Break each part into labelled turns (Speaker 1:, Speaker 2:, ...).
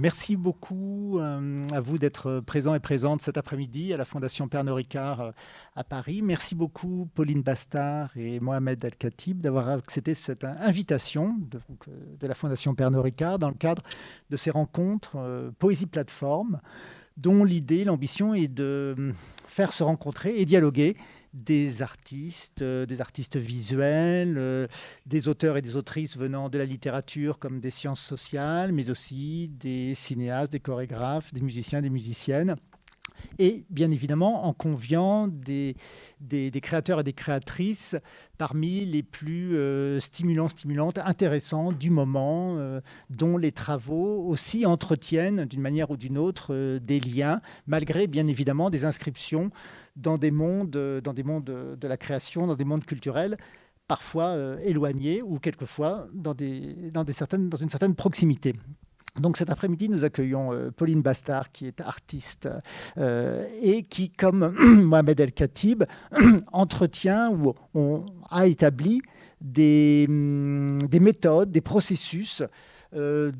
Speaker 1: Merci beaucoup euh, à vous d'être présent et présente cet après-midi à la Fondation Pernod Ricard euh, à Paris. Merci beaucoup Pauline Bastard et Mohamed El-Khatib d'avoir accepté cette invitation de, la Fondation Pernod Ricard dans le cadre de ces rencontres euh, Poésie Plateforme dont l'idée, l'ambition est de faire se rencontrer et dialoguer des artistes, euh, des artistes visuels, euh, des auteurs et des autrices venant de la littérature comme des sciences sociales, mais aussi des cinéastes, des chorégraphes, des musiciens, des musiciennes et bien évidemment en conviant des, créateurs et des créatrices parmi les plus euh, stimulants, stimulantes, intéressants du moment, euh, dont les travaux aussi entretiennent d'une manière ou d'une autre euh, des liens, malgré bien évidemment des inscriptions dans des mondes, de la création, dans des mondes culturels parfois éloignés ou quelquefois dans une certaine proximité. Donc cet après-midi, nous accueillons euh, Pauline Bastard, qui est artiste euh, et qui, comme Mohamed El Khatib, entretient ou a établi des, hum, des méthodes, des processus euh,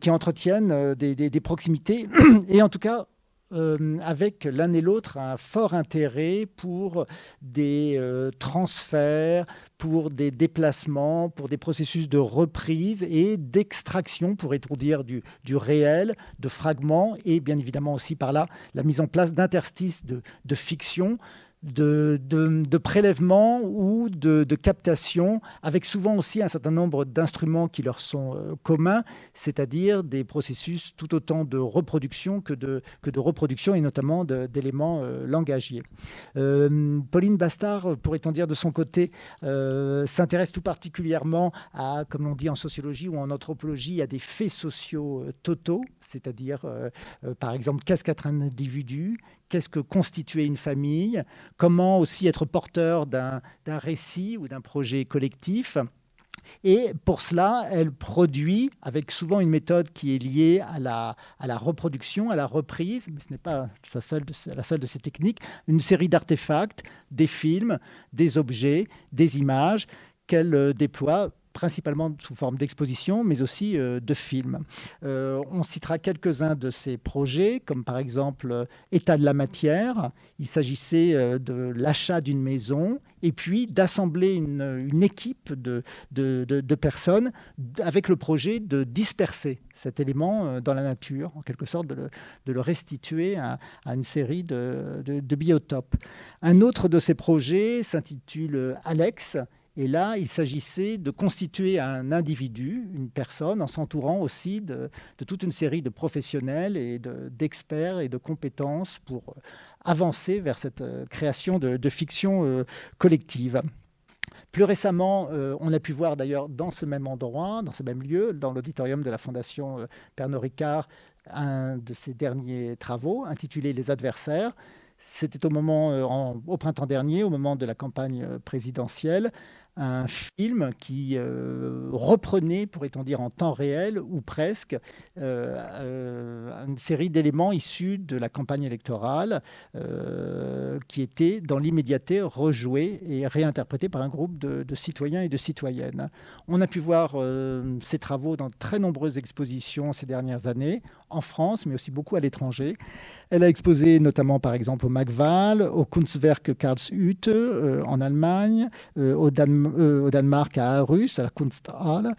Speaker 1: qui entretiennent des, des, proximités et en tout cas euh, avec l'un et l'autre un fort intérêt pour des euh, transferts, pour des déplacements, pour des processus de reprise et d'extraction, pourrait-on dire, du, du, réel, de fragments, et bien évidemment aussi par là la mise en place d'interstices de fiction de, de, prélèvement ou de, de, captation, avec souvent aussi un certain nombre d'instruments qui leur sont euh, communs, c'est-à-dire des processus tout autant de reproduction que de, reproduction et notamment d'éléments euh, langagiers. Euh, Pauline Bastard, pourrait-on dire de son côté, s'intéresse tout particulièrement à, comme l'on dit en sociologie ou en anthropologie, à des faits sociaux totaux, c'est-à-dire par exemple qu'est-ce qu'être individu, qu'est-ce que constituer une famille, comment aussi être porteur d'un récit ou d'un projet collectif. Et pour cela, elle produit, avec souvent une méthode qui est liée à la, à la reproduction, à la reprise, mais ce n'est pas sa seule la seule de ces techniques, une série d'artefacts, des films, des objets, des images qu'elle euh, déploie principalement sous forme d'exposition, mais aussi euh, de films. Euh, on citera quelques-uns de ces projets, comme par exemple euh, État de la matière. Il s'agissait de l'achat d'une maison et puis d'assembler une, équipe de, personnes avec le projet de disperser cet élément dans la nature, en quelque sorte de le, restituer à, une série de, biotopes. Un autre de ces projets s'intitule Alex et là, il s'agissait de constituer un individu, une personne, en s'entourant aussi de, toute une série de professionnels et d'experts et de compétences pour avancer vers cette euh, création de, fiction euh, collective. Plus récemment, euh, on a pu voir d'ailleurs dans ce même endroit, dans ce même lieu, dans l'auditorium de la Fondation Pernod Ricard, un de ses derniers travaux intitulé Les adversaires, c'était au printemps dernier, au moment de la campagne présidentielle, un film qui euh, reprenait, pourrait-on dire, en temps réel ou presque, euh, euh, une série d'éléments issus de la campagne électorale qui étaient dans l'immédiateté rejoués et réinterprétés par un groupe de, citoyens et de citoyennes. On a pu voir ces travaux dans très nombreuses expositions ces dernières années, en France, mais aussi beaucoup à l'étranger. Elle a exposé notamment, par exemple, au Magval, au Kunstwerk Karlshütte en Allemagne, au Danemark, euh, au Danemark, à Aarhus, à la Kunsthalle,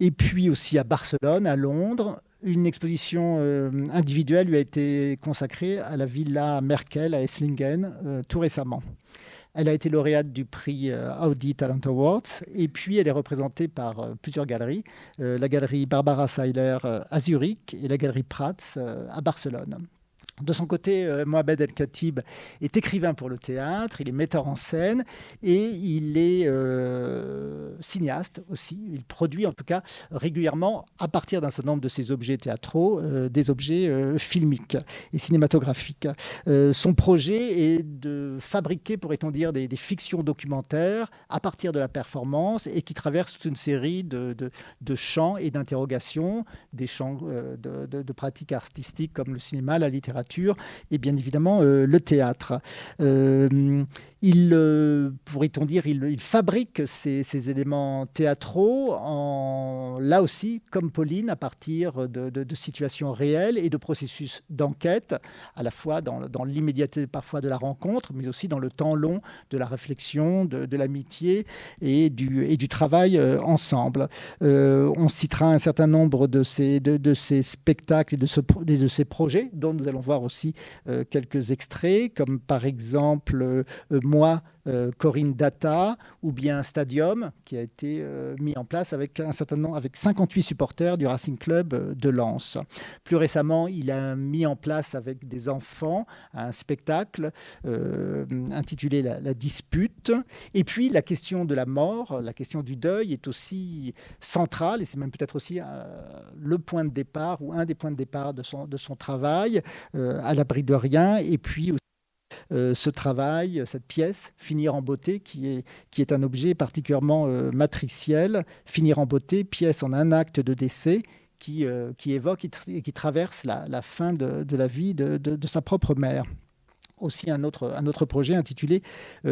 Speaker 1: et puis aussi à Barcelone, à Londres. Une exposition euh, individuelle lui a été consacrée à la Villa Merkel à Esslingen euh, tout récemment. Elle a été lauréate du prix Audi Talent Awards et puis elle est représentée par plusieurs galeries, la galerie Barbara Seiler à Zurich et la galerie Prats à Barcelone. De son côté, euh, Mohamed El-Khatib est écrivain pour le théâtre, il est metteur en scène et il est euh, cinéaste aussi. Il produit en tout cas régulièrement, à partir d'un certain nombre de ses objets théâtraux, euh, des objets filmiques et cinématographiques. son projet est de fabriquer, pourrait-on dire, des, fictions documentaires à partir de la performance et qui traversent toute une série de, champs et d'interrogations, des champs de pratiques artistiques comme le cinéma, la littérature et bien évidemment le théâtre. il, pourrait-on dire, il, fabrique ces, éléments théâtraux, là aussi, comme Pauline, à partir de, situations réelles et de processus d'enquête, à la fois dans, dans l'immédiateté parfois de la rencontre, mais aussi dans le temps long de la réflexion, de, l'amitié et du, travail ensemble. on citera un certain nombre de ces, spectacles et de ces projets, dont nous allons voir aussi euh, quelques extraits, comme par exemple euh, Moi, euh, Corinne Data ou bien Stadium qui a été euh, mis en place avec un certain nombre, avec 58 supporters du Racing Club euh, de Lens. Plus récemment, il a mis en place avec des enfants un spectacle intitulé la, dispute. Et puis la question de la mort, la question du deuil est aussi centrale et c'est même peut-être aussi le point de départ ou un des points de départ de son, de son travail, à l'abri de rien. Et puis aussi euh, ce travail, cette pièce, Finir en beauté, qui est, qui est un objet particulièrement euh, matriciel. Finir en beauté, pièce en un acte de décès, qui, euh, qui évoque et qui traverse la, fin de, de, la vie de, de, sa propre mère. Aussi un autre, un autre projet intitulé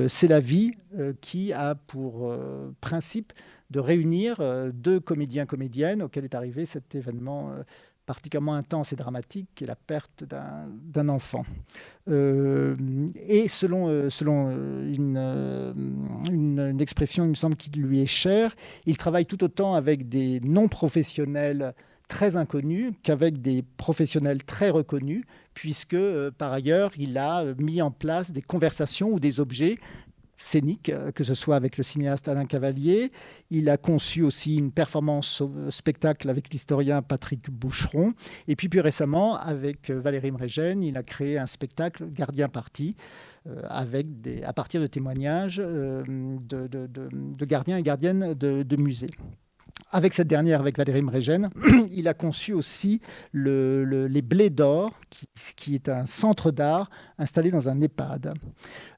Speaker 1: C'est la vie, qui a pour principe de réunir deux comédiens-comédiennes auxquels est arrivé cet événement particulièrement intense et dramatique, qui est la perte d'un enfant. Euh, et selon, euh, euh, une, une, expression, il me semble, qui lui est chère, il travaille tout autant avec des non-professionnels très inconnus qu'avec des professionnels très reconnus, puisque par ailleurs, il a mis en place des conversations ou des objets scénique, euh, que ce soit avec le cinéaste Alain Cavalier. Il a conçu aussi une performance spectacle avec l'historien Patrick Boucheron. Et puis plus récemment, avec euh, Valérie Mregen, il a créé un spectacle Gardien Parti, euh, avec à partir de témoignages de, de, gardiens et gardiennes de musées avec cette dernière, avec Valérie Mregen, il a conçu aussi les Blés d'Or, qui, est un centre d'art installé dans un EHPAD.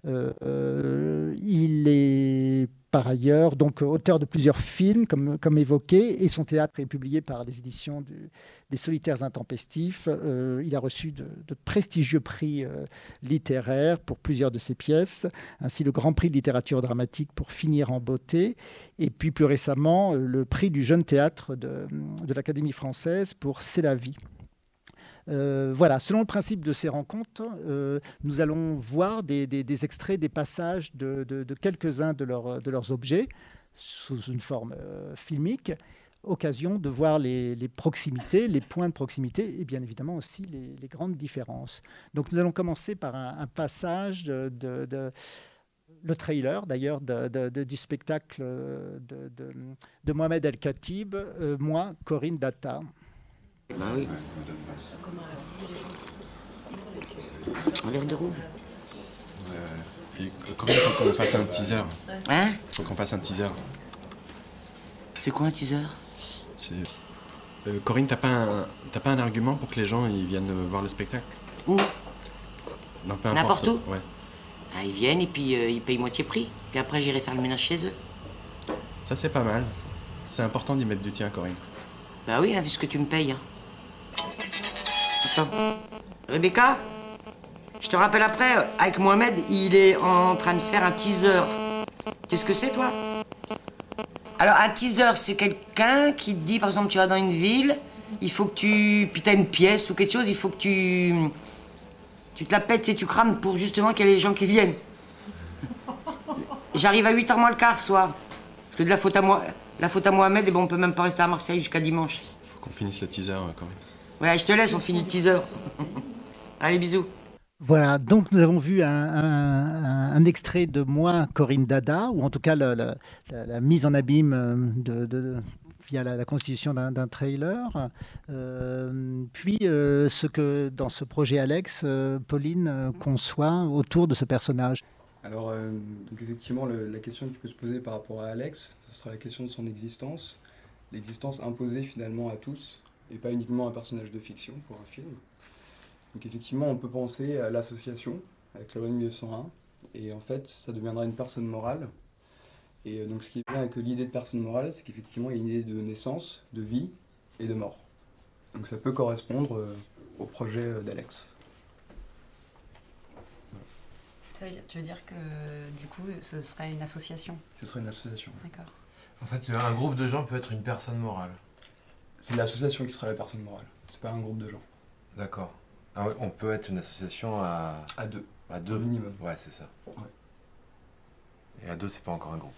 Speaker 1: Euh, euh, il est par ailleurs, donc auteur de plusieurs films, comme, comme évoqué, et son théâtre est publié par les éditions des Solitaires Intempestifs. Euh, il a reçu de, prestigieux prix euh, littéraires pour plusieurs de ses pièces, ainsi le Grand Prix de littérature dramatique pour Finir en beauté, et puis plus récemment euh, le prix du jeune théâtre de l'Académie française pour C'est la vie. Euh, voilà, selon le principe de ces rencontres, euh, nous allons voir des, extraits, des passages de, quelques-uns de, leurs objets sous une forme euh, filmique, occasion de voir les, proximités, les points de proximité et bien évidemment aussi les, grandes différences. Donc nous allons commencer par un, passage de, le trailer d'ailleurs du spectacle de, Mohamed El-Khatib, moi, Corinne Data.
Speaker 2: Bah oui. Un verre de rouge.
Speaker 3: Euh, et quand même, faut qu'on fasse un teaser.
Speaker 2: Hein
Speaker 3: Faut qu'on fasse un teaser.
Speaker 2: C'est quoi un teaser?
Speaker 3: C'est. Euh, Corinne, t'as pas, un... pas un argument pour que les gens ils viennent voir le spectacle?
Speaker 2: Où?
Speaker 3: Non, peu
Speaker 2: N'importe où?
Speaker 3: Ouais.
Speaker 2: Ah, ils viennent et puis euh, ils payent moitié prix. Puis après, j'irai faire le ménage chez eux.
Speaker 3: Ça, c'est pas mal. C'est important d'y mettre du tien, Corinne.
Speaker 2: Bah oui, hein, vu ce que tu me payes. Hein. Rebecca Je te rappelle après, avec Mohamed, il est en train de faire un teaser. Qu'est-ce que c'est, toi? Alors, un teaser, c'est quelqu'un qui te dit, par exemple, tu vas dans une ville, il faut que tu. Puis t'as une pièce ou quelque chose, il faut que tu. Tu te la pètes et tu crames pour justement qu'il y ait les gens qui viennent. J'arrive à 8h moins le quart, soir. Parce que de la faute à moi. La faute à Mohamed, et bon, on peut même pas rester à Marseille jusqu'à dimanche.
Speaker 3: Faut qu'on finisse le teaser quand même.
Speaker 2: Ouais, je te laisse, on finit le teaser. Allez, bisous.
Speaker 1: Voilà, donc nous avons vu un, extrait de moi, Corinne Dada, ou en tout cas la, mise en abîme euh, de, via la, constitution d'un trailer. Euh, puis euh, ce que dans ce projet Alex, Pauline conçoit autour de ce personnage.
Speaker 4: Alors, donc effectivement, la question qui peut se poser par rapport à Alex, ce sera la question de son existence, l'existence imposée finalement à tous, et pas uniquement un personnage de fiction pour un film. Donc effectivement, on peut penser à l'association avec la loi 1901, et en fait, ça deviendra une personne morale. Et euh, donc ce qui est bien avec l'idée de personne morale, c'est qu'effectivement, il y a une idée de naissance, de vie et de mort. Donc ça peut correspondre euh, au projet euh, d'Alex.
Speaker 5: Tu veux dire que du coup, ce serait une association?
Speaker 4: Ce serait une association.
Speaker 5: D'accord.
Speaker 6: En fait, un groupe de gens peut être une personne morale.
Speaker 4: C'est l'association qui sera la personne morale. C'est pas un groupe de gens.
Speaker 6: D'accord. Ah ouais, on peut être une association à,
Speaker 4: À deux,
Speaker 6: à
Speaker 4: au
Speaker 6: deux.
Speaker 4: minimum.
Speaker 6: Ouais, c'est ça.
Speaker 4: Ouais.
Speaker 6: Et à deux, c'est pas encore un groupe.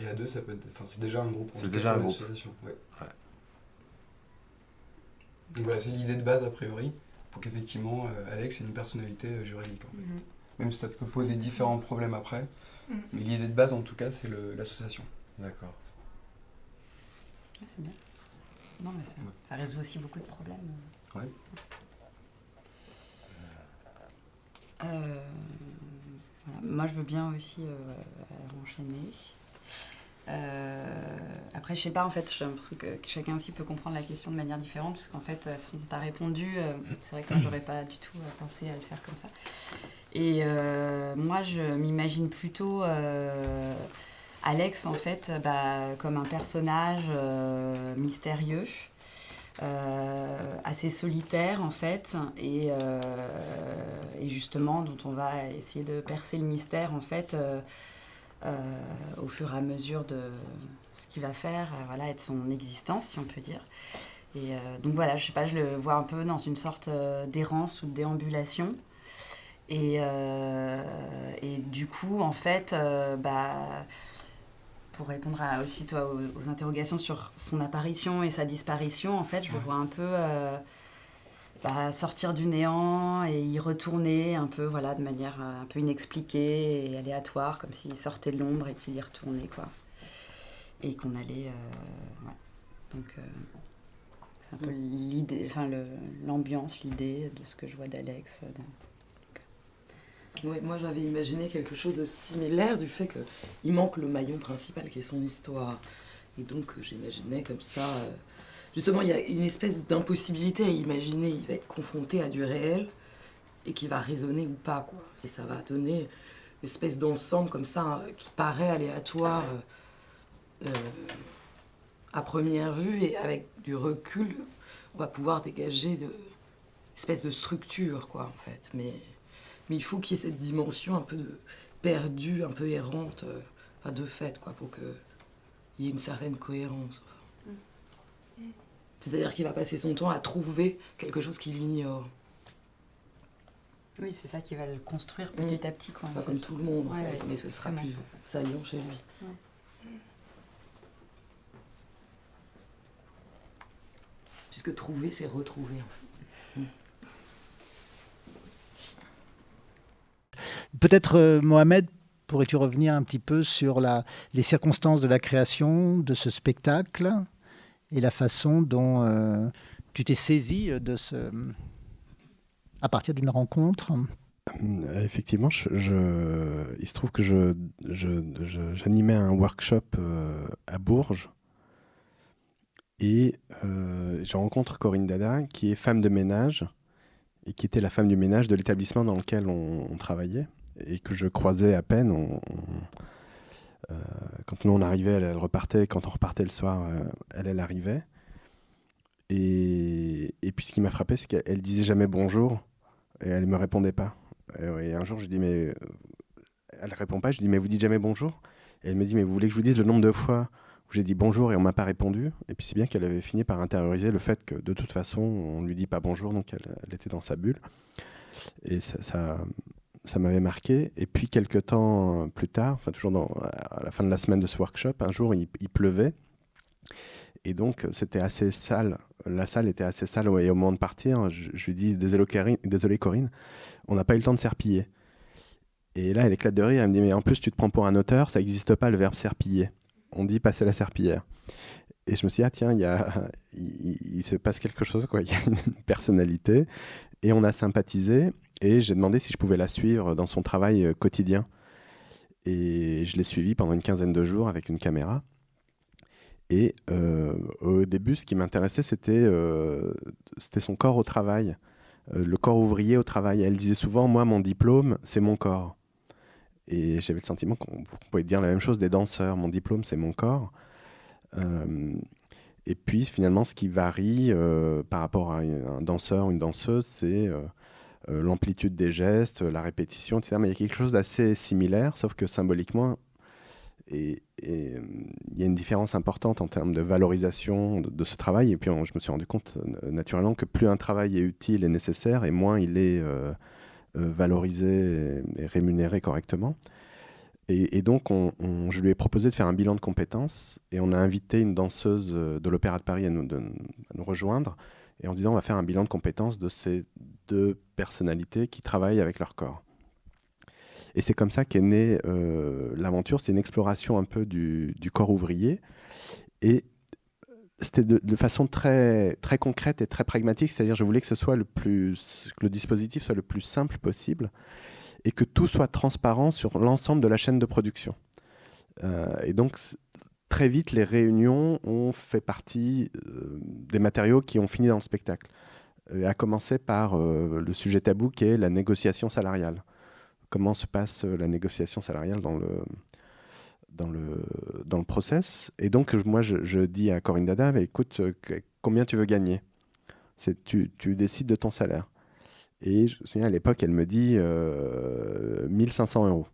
Speaker 4: Et à deux, ça peut être. Enfin, c'est déjà un groupe. en
Speaker 6: C'est déjà un
Speaker 4: une
Speaker 6: groupe.
Speaker 4: association, ouais.
Speaker 6: Ouais.
Speaker 4: Donc voilà, c'est l'idée de base a priori, pour qu'effectivement euh, Alex ait une personnalité euh, juridique. en fait.
Speaker 5: Mhm.
Speaker 4: Même si ça peut poser différents problèmes après,
Speaker 5: Mhm.
Speaker 4: mais l'idée de base en tout cas, c'est l'association.
Speaker 6: D'accord.
Speaker 5: Ah, c'est bien. Non, mais ça,
Speaker 4: Ouais.
Speaker 5: ça résout aussi beaucoup de problèmes.
Speaker 4: Ouais.
Speaker 5: Euh, voilà. Moi, je veux bien aussi euh, enchaîner. Euh, après, je sais pas, en fait, j'ai l'impression que, que chacun aussi peut comprendre la question de manière différente, parce qu'en fait, euh, la façon dont tu as répondu, euh, c'est vrai que moi, j'aurais pas du tout euh, pensé à le faire comme ça. Et euh, moi, je m'imagine plutôt euh, Alex, en fait, bah, comme un personnage euh, mystérieux. euh, assez solitaire en fait et, euh, et justement dont on va essayer de percer le mystère en fait euh, euh, au fur et à mesure de ce qu'il va faire, euh, voilà, et de son existence, si on peut dire. Et euh, donc voilà, je sais pas, je le vois un peu dans une sorte euh, d'errance ou de déambulation. Et, euh, et du coup, en fait, euh, bah, pour répondre à, aussi toi aux, aux interrogations sur son apparition et sa disparition, en fait, je le vois un peu euh, bah, sortir du néant et y retourner un peu, voilà, de manière euh, un peu inexpliquée et aléatoire, comme s'il sortait de l'ombre et qu'il y retournait, quoi. Et qu'on allait, euh, ouais. Donc, euh, c'est un peu l'idée, enfin l'ambiance, l'idée de ce que je vois d'Alex. dans-
Speaker 7: Ouais, moi j'avais imaginé quelque chose de similaire du fait qu'il manque le maillon principal qui est son histoire. Et donc euh, j'imaginais comme ça. euh, justement, il y a une espèce d'impossibilité à imaginer. Il va être confronté à du réel et qui va résonner ou pas. Quoi. Et ça va donner une espèce d'ensemble comme ça euh, qui paraît aléatoire euh, euh, à première vue et avec du recul, on va pouvoir dégager de espèce de structure quoi en fait. Mais mais il faut qu'il y ait cette dimension un peu de perdue, un peu errante, euh, enfin de fait, quoi, pour qu'il y ait une certaine cohérence. enfin. C'est-à-dire qu'il va passer son temps à trouver quelque chose qu'il ignore.
Speaker 5: Oui, c'est ça qui va le construire petit à petit, quoi.
Speaker 7: Pas comme tout le monde, en
Speaker 5: Ouais,
Speaker 7: fait,
Speaker 5: ouais,
Speaker 7: mais ce sera plus saillant chez lui.
Speaker 5: Ouais.
Speaker 7: Puisque trouver, c'est retrouver. en fait.
Speaker 1: Peut-être, euh, Mohamed, pourrais-tu revenir un petit peu sur les circonstances de la création de ce spectacle et la façon dont euh, tu t'es saisi de ce. à partir d'une rencontre?
Speaker 3: Euh, Effectivement, il se trouve que j'animais un workshop à Bourges et euh, je rencontre Corinne Dada, qui est femme de ménage et qui était la femme du ménage de l'établissement dans lequel on travaillait et que je croisais à peine. Euh, quand nous on arrivait, elle, repartait. Quand on repartait le soir, euh, elle, arrivait. Et, puis ce qui m'a frappé, c'est qu'elle disait jamais bonjour et elle me répondait pas. Et, un jour, je dis, mais. euh, Elle répond pas. Je dis, mais vous dites jamais bonjour? Et elle me dit, mais vous voulez que je vous dise le nombre de fois où j'ai dit bonjour et on m'a pas répondu? Et puis c'est bien qu'elle avait fini par intérioriser le fait que de toute façon, on lui dit pas bonjour, donc elle, était dans sa bulle. Et ça, ça m'avait marqué. Et puis quelques temps plus tard, toujours à la fin de la semaine de ce workshop, un jour, il, pleuvait. Et donc, c'était assez sale. La salle était assez sale. Et au moment de partir, je, lui dis Désolé, Corinne, désolé, Corinne on n'a pas eu le temps de serpiller. Et là, elle éclate de rire. Elle me dit Mais en plus, tu te prends pour un auteur, ça n'existe pas le verbe serpiller. On dit passer la serpillière. Et je me suis dit Ah, tiens, il se passe quelque chose, quoi. Il y a une personnalité. Et on a sympathisé. Et j'ai demandé si je pouvais la suivre dans son travail euh, quotidien. Et je l'ai suivie pendant une quinzaine de jours avec une caméra. Et euh, au début, ce qui m'intéressait, c'était euh, son corps au travail, le corps ouvrier au travail. Elle disait souvent, moi, mon diplôme, c'est mon corps. Et j'avais le sentiment qu'on pouvait dire la même chose des danseurs. Mon diplôme, c'est mon corps. Et puis, finalement, ce qui varie par rapport à un danseur ou une danseuse, c'est l'amplitude des gestes, la répétition, etc. Mais il y a quelque chose d'assez similaire, sauf que symboliquement, et, il y a une différence importante en termes de valorisation de, ce travail. Et puis je me suis rendu compte naturellement que plus un travail est utile et nécessaire, et moins il est valorisé et, rémunéré correctement. Et, donc, je lui ai proposé de faire un bilan de compétences et on a invité une danseuse de l'Opéra de Paris à nous, rejoindre et en disant on va faire un bilan de compétences de ces deux personnalités qui travaillent avec leur corps. Et c'est comme ça qu'est née euh, l'aventure. C'est une exploration un peu du, corps ouvrier. Et c'était de, façon très, très concrète et très pragmatique. C'est-à-dire, je voulais que ce soit le plus, que le dispositif soit le plus simple possible et que tout soit transparent sur l'ensemble de la chaîne de production. Euh, et donc, très vite, les réunions ont fait partie euh, des matériaux qui ont fini dans le spectacle. à commencer par le sujet tabou qui est la négociation salariale comment se passe euh, la négociation salariale dans le, dans process? Et donc, moi, je, dis à Corinne Dada, écoute, euh, combien tu veux gagner? Tu, tu décides de ton salaire. Et je me souviens, à l'époque, elle me dit 1500 euh, euros.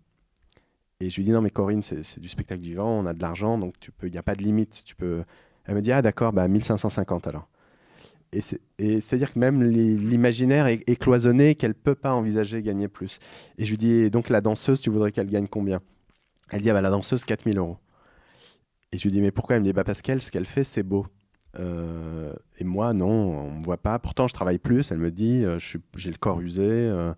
Speaker 3: Et je lui dis, non, mais Corinne, c'est du spectacle vivant, on a de l'argent, donc il n'y a pas de limite. Tu peux... Elle me dit, ah d'accord, bah 1550 alors et c'est-à-dire que même l'imaginaire est, cloisonné, qu'elle peut pas envisager gagner plus. Et je lui dis, donc la danseuse, tu voudrais qu'elle gagne combien? Elle dit, ah bah, la danseuse, 4000 euros. Et je lui dis, mais pourquoi? Elle me dit, bah, parce qu'elle, ce qu'elle fait, c'est beau. Euh, et moi, non, on ne me voit pas. Pourtant, je travaille plus. Elle me dit, euh, j'ai le corps usé, euh,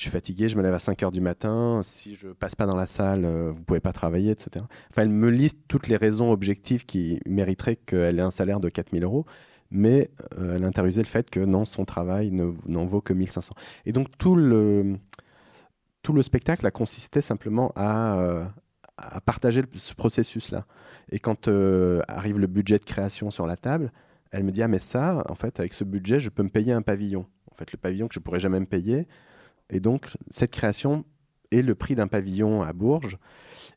Speaker 3: je suis fatigué, je me lève à 5 heures du matin. Si je passe pas dans la salle, vous pouvez pas travailler, etc. Enfin, elle me liste toutes les raisons objectives qui mériteraient qu'elle ait un salaire de 4000 euros mais euh, elle intériorisait le fait que non, son travail n'en vaut que 1500. Et donc tout le, tout le spectacle a consisté simplement à, euh, à partager ce processus-là. Et quand euh, arrive le budget de création sur la table, elle me dit, ah mais ça, en fait, avec ce budget, je peux me payer un pavillon. En fait, le pavillon que je pourrais jamais me payer. Et donc, cette création est le prix d'un pavillon à Bourges.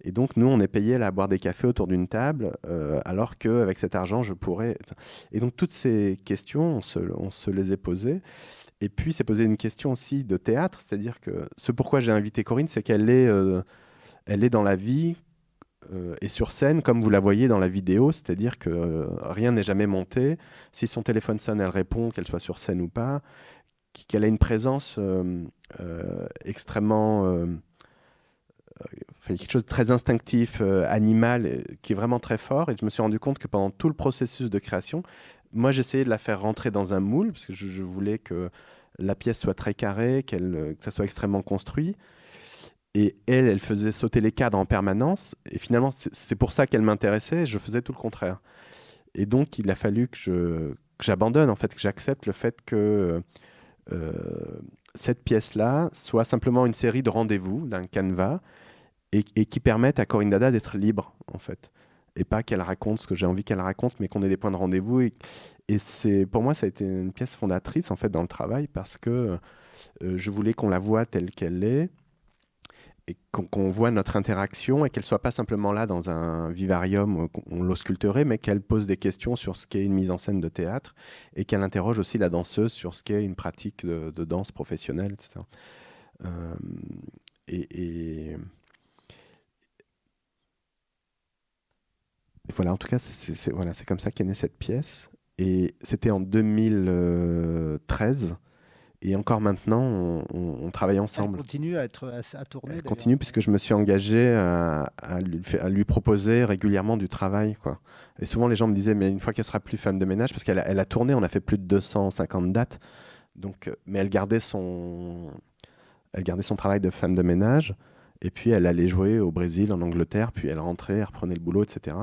Speaker 3: Et donc, nous, on est payé à boire des cafés autour d'une table, euh, alors qu'avec cet argent, je pourrais. Et donc, toutes ces questions, on se, les est posées. Et puis, c'est posé une question aussi de théâtre, c'est-à-dire que ce pourquoi j'ai invité Corinne, c'est qu'elle est, euh, dans la vie euh, et sur scène, comme vous la voyez dans la vidéo, c'est-à-dire que rien n'est jamais monté. Si son téléphone sonne, elle répond, qu'elle soit sur scène ou pas, qu'elle a une présence extrêmement quelque chose de très instinctif, euh, animal, qui est vraiment très fort. Et je me suis rendu compte que pendant tout le processus de création, moi j'essayais de la faire rentrer dans un moule, parce que je, voulais que la pièce soit très carrée, qu'elle, que ça soit extrêmement construit. Et elle, elle faisait sauter les cadres en permanence. Et finalement, c'est pour ça qu'elle m'intéressait. Je faisais tout le contraire. Et donc, il a fallu que, j'abandonne, en fait, que j'accepte le fait que euh, cette pièce-là soit simplement une série de rendez-vous d'un canevas et, qui permettent à Corinne Dada d'être libre, en fait. Et pas qu'elle raconte ce que j'ai envie qu'elle raconte, mais qu'on ait des points de rendez-vous. Et, c'est, pour moi, ça a été une pièce fondatrice, en fait, dans le travail, parce que euh, je voulais qu'on la voit telle qu'elle est, et qu'on, voit notre interaction, et qu'elle soit pas simplement là dans un vivarium où on l'ausculterait, mais qu'elle pose des questions sur ce qu'est une mise en scène de théâtre, et qu'elle interroge aussi la danseuse sur ce qu'est une pratique de, danse professionnelle, etc. Euh, et voilà, en tout cas, c'est comme ça qu'est née cette pièce. Et c'était en 2013. Et encore maintenant, on, travaille ensemble.
Speaker 1: Elle continue à, être, à, tourner
Speaker 3: Elle continue puisque je me suis engagé à, lui, à, lui, proposer régulièrement du travail. Quoi. Et souvent, les gens me disaient, mais une fois qu'elle sera plus femme de ménage, parce qu'elle a, elle a tourné, on a fait plus de 250 dates. Donc, euh, mais elle gardait, son, elle gardait son travail de femme de ménage. Et puis elle allait jouer au Brésil, en Angleterre, puis elle rentrait, elle reprenait le boulot, etc.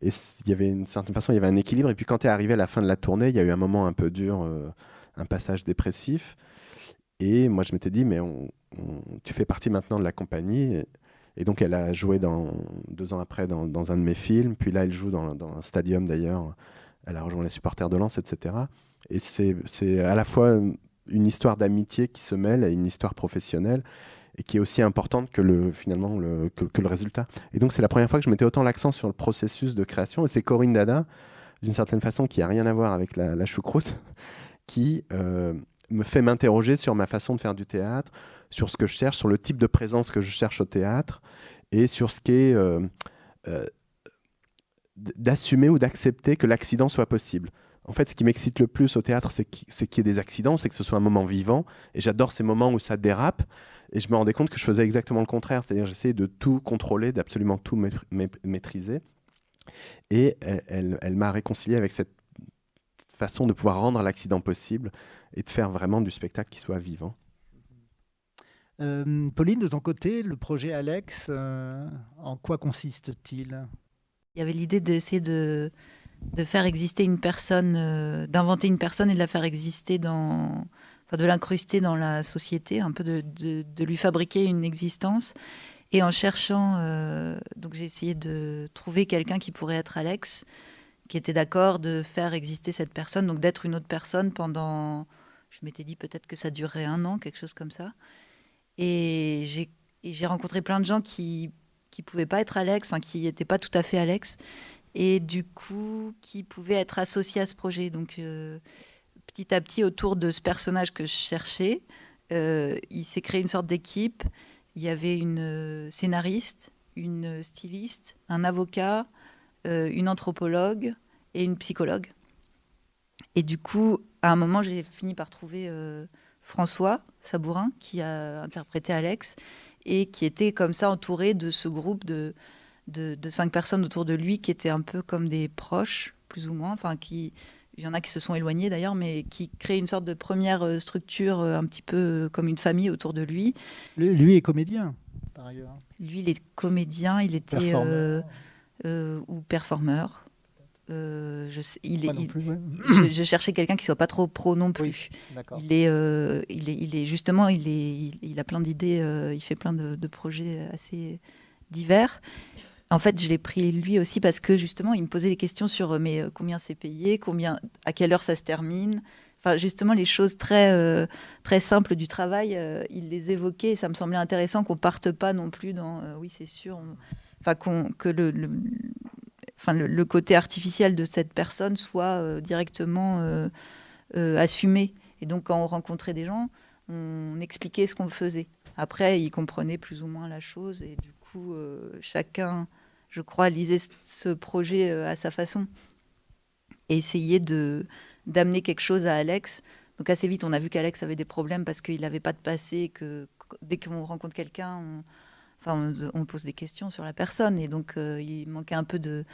Speaker 3: Et il y avait une certaine façon, il y avait un équilibre. Et puis quand tu es arrivé à la fin de la tournée, il y a eu un moment un peu dur, euh, un passage dépressif. Et moi, je m'étais dit, mais tu fais partie maintenant de la compagnie. Et, donc, elle a joué dans, deux ans après dans, un de mes films. Puis là, elle joue dans, un stadium d'ailleurs. Elle a rejoint les supporters de Lens, etc. Et c'est à la fois une histoire d'amitié qui se mêle à une histoire professionnelle et qui est aussi importante que le, finalement le, que, le résultat. Et donc c'est la première fois que je mettais autant l'accent sur le processus de création, et c'est Corinne Dada, d'une certaine façon, qui a rien à voir avec la, choucroute, qui euh, me fait m'interroger sur ma façon de faire du théâtre, sur ce que je cherche, sur le type de présence que je cherche au théâtre et sur ce qui est euh, euh, d'assumer ou d'accepter que l'accident soit possible. En fait, ce qui m'excite le plus au théâtre, c'est qu'il y ait des accidents, c'est que ce soit un moment vivant. Et j'adore ces moments où ça dérape. Et je me rendais compte que je faisais exactement le contraire. C'est-à-dire, j'essayais de tout contrôler, d'absolument tout maîtriser. Et elle, elle m'a réconcilié avec cette façon de pouvoir rendre l'accident possible et de faire vraiment du spectacle qui soit vivant.
Speaker 1: Euh, Pauline, de ton côté, le projet Alex, euh, en quoi consiste-t-il?
Speaker 8: Il y avait l'idée d'essayer de, de, faire exister une personne, euh, d'inventer une personne et de la faire exister dans, enfin de l'incruster dans la société, un peu de, de, lui fabriquer une existence. Et en cherchant, donc j'ai essayé de trouver quelqu'un qui pourrait être Alex, qui était d'accord de faire exister cette personne, donc d'être une autre personne pendant, je m'étais dit peut-être que ça durerait un an, quelque chose comme ça. Et j'ai rencontré plein de gens qui ne pouvaient pas être Alex, enfin qui n'étaient pas tout à fait Alex, et du coup qui pouvaient être associés à ce projet. Donc euh, petit à petit, autour de ce personnage que je cherchais, euh, il s'est créé une sorte d'équipe. Il y avait une euh, scénariste, une styliste, un avocat, une anthropologue et une psychologue. Et du coup, à un moment, j'ai fini par trouver François Sabourin, qui a interprété Alex, et qui était comme ça entouré de ce groupe de, de, cinq personnes autour de lui qui étaient un peu comme des proches, plus ou moins. Enfin, qui, il y en a qui se sont éloignés d'ailleurs, mais qui créent une sorte de première euh, structure euh, un petit peu euh, comme une famille autour de lui.
Speaker 1: Lui est comédien, par ailleurs.
Speaker 8: Lui, il est comédien, il était ou performeur. Euh, je, il est, je, cherchais quelqu'un qui soit pas trop pro non plus. il, est, euh, il, est, il est justement, il, est, il, a plein d'idées, euh, il fait plein de, projets assez divers. En fait, je l'ai pris lui aussi parce que justement, il me posait des questions sur mais combien c'est payé, combien, à quelle heure ça se termine. Enfin, justement, les choses très, très simples du travail, il les évoquait et ça me semblait intéressant qu'on parte pas non plus dans oui, c'est sûr. Enfin, que le, enfin, le, côté artificiel de cette personne soit euh, directement euh, euh, assumé. Et donc, quand on rencontrait des gens, on expliquait ce qu'on faisait. Après, ils comprenaient plus ou moins la chose et du coup, chacun, je crois, lisait ce projet à sa façon et essayait de d'amener quelque chose à Alex. Donc assez vite, on a vu qu'Alex avait des problèmes parce qu'il n'avait pas de passé, que dès qu'on rencontre quelqu'un, on, on, pose des questions sur la personne et donc euh, il manquait un peu de,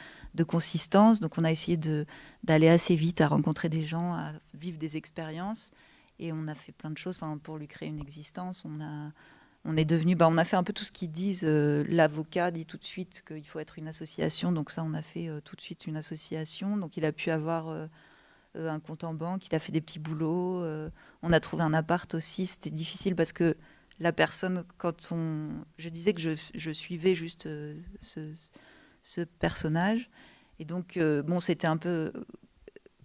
Speaker 8: consistance. Donc on a essayé d'aller assez vite à rencontrer des gens, à vivre des expériences et on a fait plein de choses pour lui créer une existence. On a, est devenu, bah, on a fait un peu tout ce qu'ils disent. Euh, l'avocat dit tout de suite qu'il faut être une association, donc ça on a fait euh, tout de suite une association. Donc il a pu avoir un compte en banque, il a fait des petits boulots. on a trouvé un appart aussi. C'était difficile parce que la personne, quand on. Je disais que je, suivais juste euh, ce, personnage. Et donc, euh, bon, c'était un peu.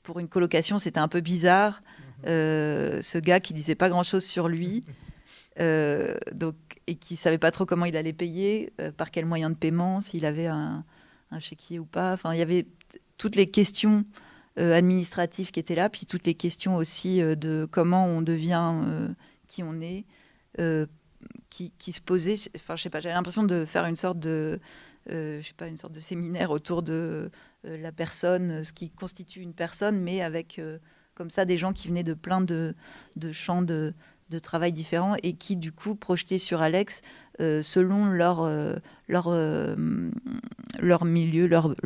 Speaker 8: Pour une colocation, c'était un peu bizarre. Mhm. Euh, ce gars qui disait pas grand-chose sur lui. donc, et qui savait pas trop comment il allait payer, par quel moyen de paiement, s'il avait un, un, chéquier ou pas. Enfin, il y avait toutes les questions administratives qui étaient là, puis toutes les questions aussi de comment on devient qui on est, euh, qui, se posait. Enfin, je sais pas, j'avais l'impression de faire une sorte de, euh, je sais pas, une sorte de séminaire autour de euh, la personne, ce qui constitue une personne, mais avec comme ça des gens qui venaient de plein de, champs de, travail différents et qui du coup projetaient sur Alex selon leur milieu, leur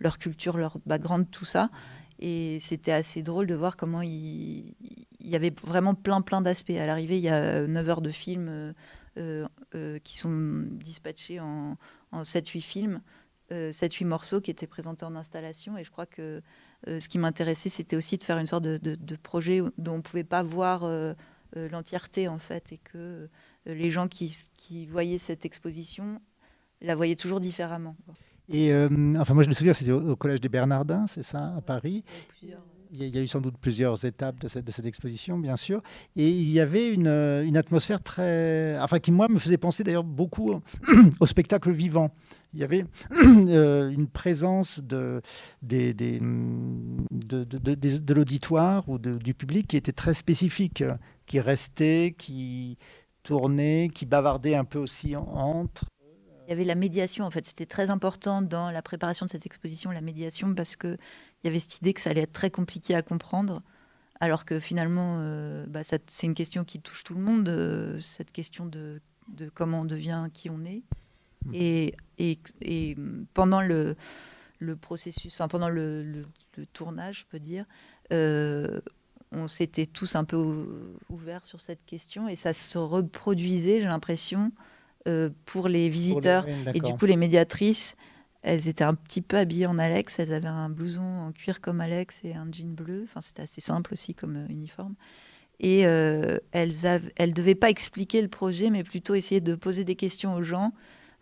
Speaker 8: leur culture, leur background, tout ça. Et c'était assez drôle de voir comment il, il y avait vraiment plein, plein d'aspects. À l'arrivée, il y a 9 heures de films euh, euh, euh, qui sont dispatchés en, 7-8 films, 7-8 morceaux qui étaient présentés en installation. Et je crois que ce qui m'intéressait, c'était aussi de faire une sorte de, projet dont on ne pouvait pas voir l'entièreté, en fait, et que les gens qui, qui, voyaient cette exposition la voyaient toujours différemment.
Speaker 1: Et enfin, moi, je me souviens, c'était au, Collège des Bernardins, c'est ça, à Paris. Il y a eu sans doute plusieurs étapes de cette, exposition, bien sûr. Et il y avait une, atmosphère très. Enfin, qui, moi, me faisait penser d'ailleurs beaucoup au spectacle vivant. Il y avait une présence de l'auditoire ou du public qui était très spécifique, qui restait, qui tournait, qui bavardait un peu aussi entre.
Speaker 8: Il y avait la médiation, en fait. C'était très important dans la préparation de cette exposition, la médiation, parce qu'il y avait cette idée que ça allait être très compliqué à comprendre, alors que finalement, euh, bah, c'est une question qui touche tout le monde, euh, cette question de, de, comment on devient qui on est. Mmh. Et, et, et pendant le, le, processus, enfin pendant le, le, tournage, je peux dire, euh, on s'était tous un peu ouverts sur cette question et ça se reproduisait, j'ai l'impression, euh, pour les visiteurs. et du coup, les médiatrices, elles étaient un petit peu habillées en Alex. Elles avaient un blouson en cuir comme Alex et un jean bleu. Enfin, c'était assez simple aussi comme euh, uniforme. Et euh, elles ne devaient pas expliquer le projet, mais plutôt essayer de poser des questions aux gens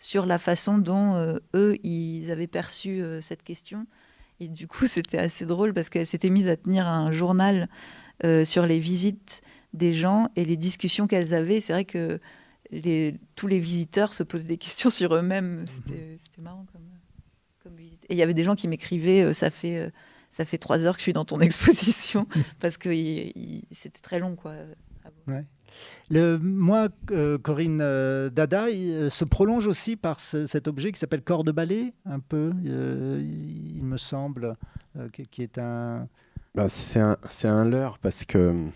Speaker 8: sur la façon dont eux, ils avaient perçu cette question. Et du coup, c'était assez drôle parce qu'elles s'étaient mises à tenir un journal sur les visites des gens et les discussions qu'elles avaient. C'est vrai que tous les visiteurs se posent des questions sur eux-mêmes. C'était marrant comme, visite. Et il y avait des gens qui m'écrivaient euh, ça fait euh, ça fait trois heures que je suis dans ton exposition parce que c'était très long quoi.
Speaker 1: Le, moi, euh, Corinne Dada se prolonge aussi par cet objet qui s'appelle corps de ballet, un peu, il me semble, qui, est un.
Speaker 3: Bah, c'est un, un leurre parce que,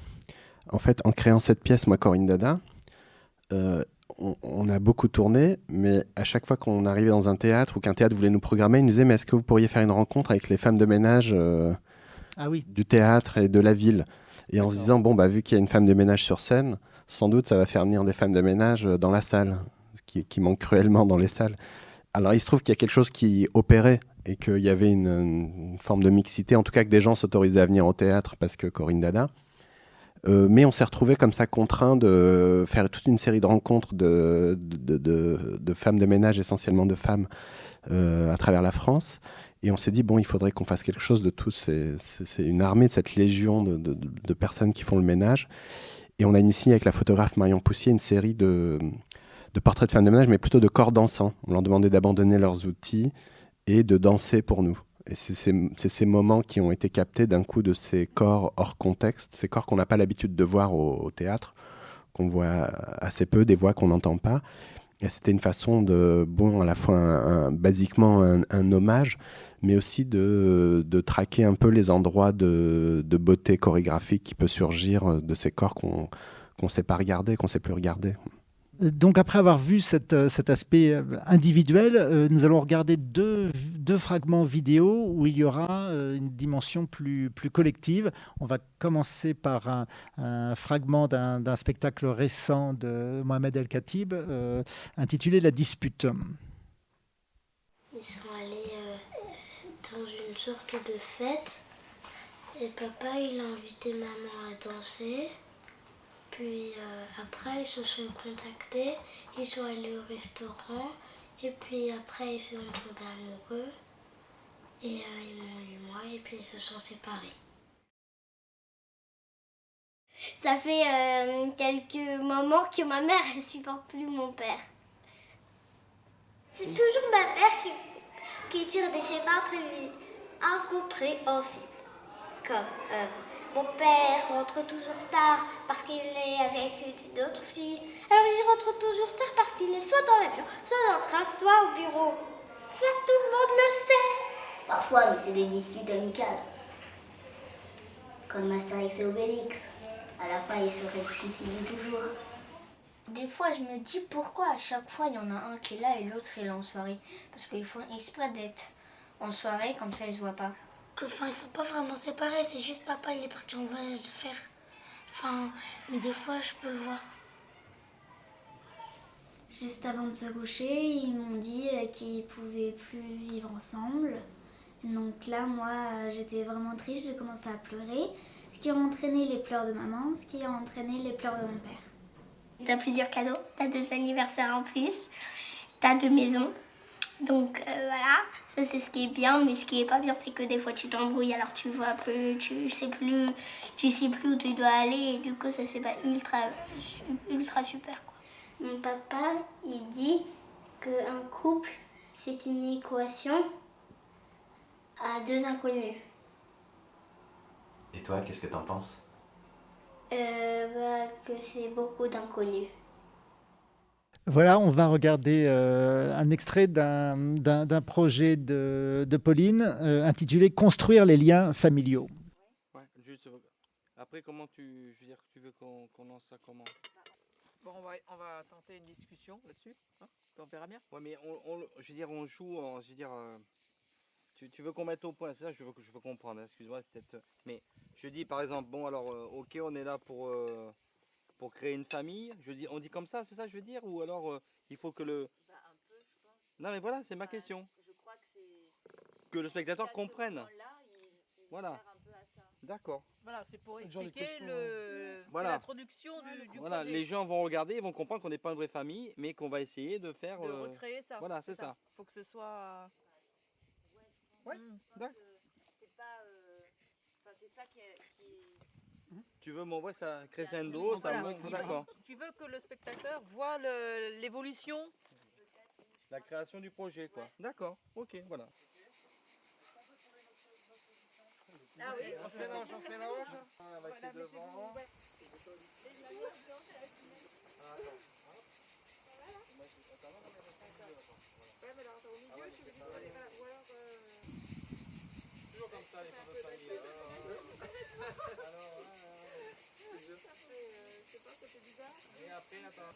Speaker 3: en fait, en créant cette pièce, moi, Corinne Dada, euh, on, a beaucoup tourné, mais à chaque fois qu'on arrivait dans un théâtre ou qu'un théâtre voulait nous programmer, il nous disait Mais est-ce que vous pourriez faire une rencontre avec les femmes de ménage euh,
Speaker 1: ah oui.
Speaker 3: du théâtre et de la ville? Et en se disant Bon, bah, vu qu'il y a une femme de ménage sur scène, sans doute ça va faire venir des femmes de ménage euh, dans la salle, qui, qui manque cruellement dans les salles. Alors il se trouve qu'il y a quelque chose qui opérait et qu'il y avait une, une, forme de mixité, en tout cas que des gens s'autorisaient à venir au théâtre parce que Corinne Dada. Euh, mais on s'est retrouvé comme ça contraint de faire toute une série de rencontres de, de, femmes de ménage, essentiellement de femmes, euh, à travers la France. Et on s'est dit, bon, il faudrait qu'on fasse quelque chose de tout. C'est une armée de cette légion de, personnes qui font le ménage. Et on a initié avec la photographe Marion Poussier une série de, portraits de femmes de ménage, mais plutôt de corps dansants. On leur demandait d'abandonner leurs outils et de danser pour nous. Et c'est ces, moments qui ont été captés d'un coup de ces corps hors contexte, ces corps qu'on n'a pas l'habitude de voir au, théâtre, qu'on voit assez peu, des voix qu'on n'entend pas. Et c'était une façon de, bon, à la fois basiquement un, hommage, mais aussi de, traquer un peu les endroits de, beauté chorégraphique qui peut surgir de ces corps qu'on ne sait pas regarder, qu'on ne sait plus regarder.
Speaker 1: Donc après avoir vu euh, cet aspect euh, individuel, euh, nous allons regarder deux, fragments vidéo où il y aura une dimension plus, plus collective. On va commencer par un, fragment d'un spectacle récent de Mohamed El Khatib intitulé La dispute.
Speaker 9: Ils sont allés dans une sorte de fête et papa il a invité maman à danser. Puis euh, après, ils se sont contactés, ils sont allés au restaurant, et puis après, ils se sont tombés amoureux, et euh, ils m'ont eu moi, et puis ils se sont séparés.
Speaker 10: Ça fait euh, quelques moments que ma mère, elle supporte plus mon père. C'est toujours ma mère qui, qui tire des schémas incompréhensibles. Comme mon père rentre toujours tard parce qu'il est avec une autre fille. Alors il rentre toujours tard parce qu'il est soit dans l'avion, soit dans le train, soit au bureau. Ça, tout le monde le sait.
Speaker 9: Parfois, mais c'est des disputes amicales. Comme Astérix et Obélix. À la fin, ils se réconcilient toujours.
Speaker 10: Des fois, je me dis pourquoi à chaque fois il y en a un qui est là et l'autre il est en soirée. Parce qu'ils font exprès d'être en soirée, comme ça ils se voient pas
Speaker 9: que, enfin, ils sont pas vraiment séparés, c'est juste papa, il est parti en voyage d'affaires. Enfin, mais des fois, je peux le voir.
Speaker 11: Juste avant de se coucher, ils m'ont dit euh, qu'ils pouvaient plus vivre ensemble. Donc là, moi, j'étais vraiment triste, j'ai commencé à pleurer, ce qui a entraîné les pleurs de maman, ce qui a entraîné les pleurs de mon père.
Speaker 10: T'as plusieurs cadeaux, t'as deux anniversaires en plus, t'as deux maisons, Donc euh, voilà, ça c'est ce qui est bien, mais ce qui est pas bien, c'est que des fois tu t'embrouilles, alors tu vois plus, tu sais plus, tu sais plus où tu dois aller, et du coup ça c'est pas ultra, ultra super quoi. Mon papa, il dit qu'un couple, c'est une équation à deux inconnus.
Speaker 6: Et toi, qu'est-ce que t'en penses?
Speaker 10: Euh, bah, Que c'est beaucoup d'inconnus.
Speaker 1: Voilà, on va regarder euh, un extrait d'un projet de, de Pauline euh, intitulé Construire les liens familiaux.
Speaker 12: Ouais, juste, après, comment tu, je veux dire, tu veux qu'on lance ça comment?
Speaker 13: Bon, on va, on va tenter une discussion là-dessus, hein on verra bien.
Speaker 12: Ouais, mais on, je veux dire, on joue, en, je veux dire, euh, tu, tu, veux qu'on mette au point, c'est ça, je veux, je veux comprendre, hein, excuse-moi, peut-être, mais je dis par exemple, bon alors, ok, on est là pour pour créer une famille je dis, On dit comme ça, c'est ça que je veux dire Ou alors euh, il faut que le...
Speaker 13: Bah, un peu, je pense.
Speaker 12: Non mais voilà, c'est ma question.
Speaker 13: Je crois que c'est...
Speaker 12: Que le spectateur comprenne. voilà. D'accord.
Speaker 13: Voilà, c'est pour expliquer le...
Speaker 12: voilà.
Speaker 13: l'introduction du, du,
Speaker 12: Voilà, les gens vont regarder, ils vont comprendre qu'on n'est pas une vraie famille, mais qu'on va essayer de faire...
Speaker 13: De euh, recréer ça.
Speaker 12: Voilà, c'est ça.
Speaker 13: Il faut que ce soit...
Speaker 12: Ouais, d'accord.
Speaker 13: C'est pas... Euh, enfin, c'est ça qui est...
Speaker 12: Tu veux m'envoyer ça crescendo, ça monte, d'accord.
Speaker 13: Tu veux que le spectateur voit l'évolution
Speaker 12: La création du projet, quoi. D'accord, ok, voilà.
Speaker 13: Ah oui
Speaker 12: On se mélange, on se mélange. On va essayer devant. Toujours comme ça, les photos de famille. Alors,
Speaker 13: c'est pas côté bizarre.
Speaker 12: Et après, attends.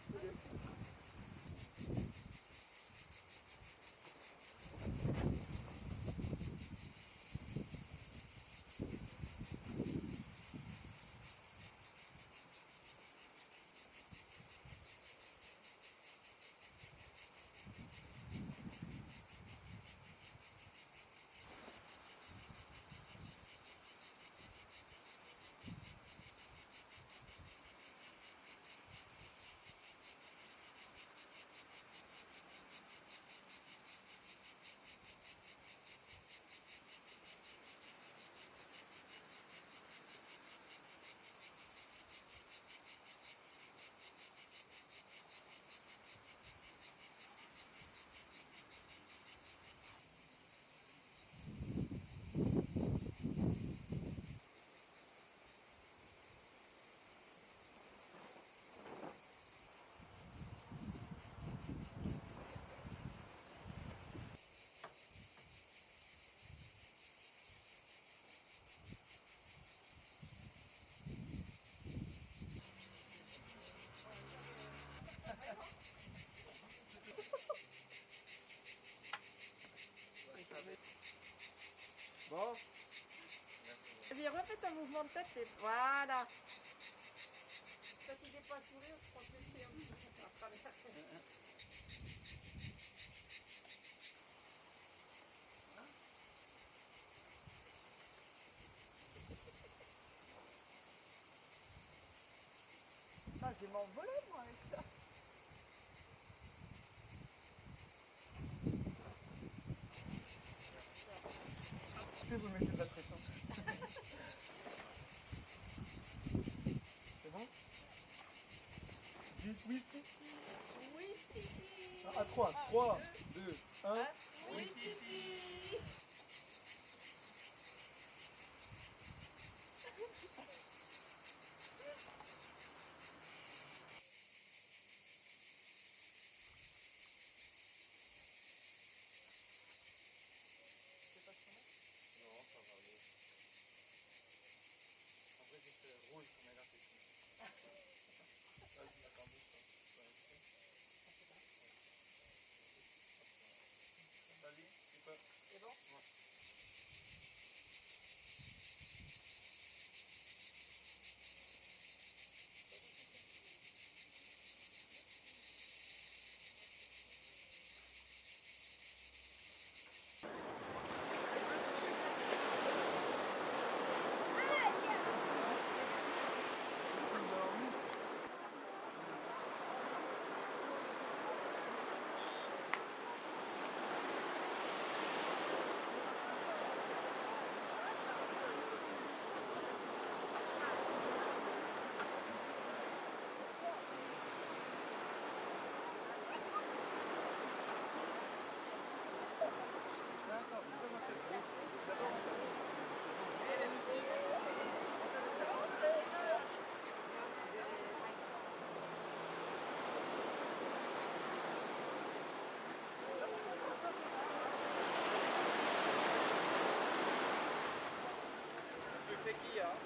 Speaker 12: Bon.
Speaker 13: Vas-y, refais mouvement de tête et voilà. Ça, si j'ai pas sourire, je crois que c'est un peu. Ah, je vais m'envoler moi avec ça.
Speaker 12: Je vais vous mettre de la pression. C'est bon Dites oui, Stiti.
Speaker 13: Oui, Stiti.
Speaker 12: À peki ya?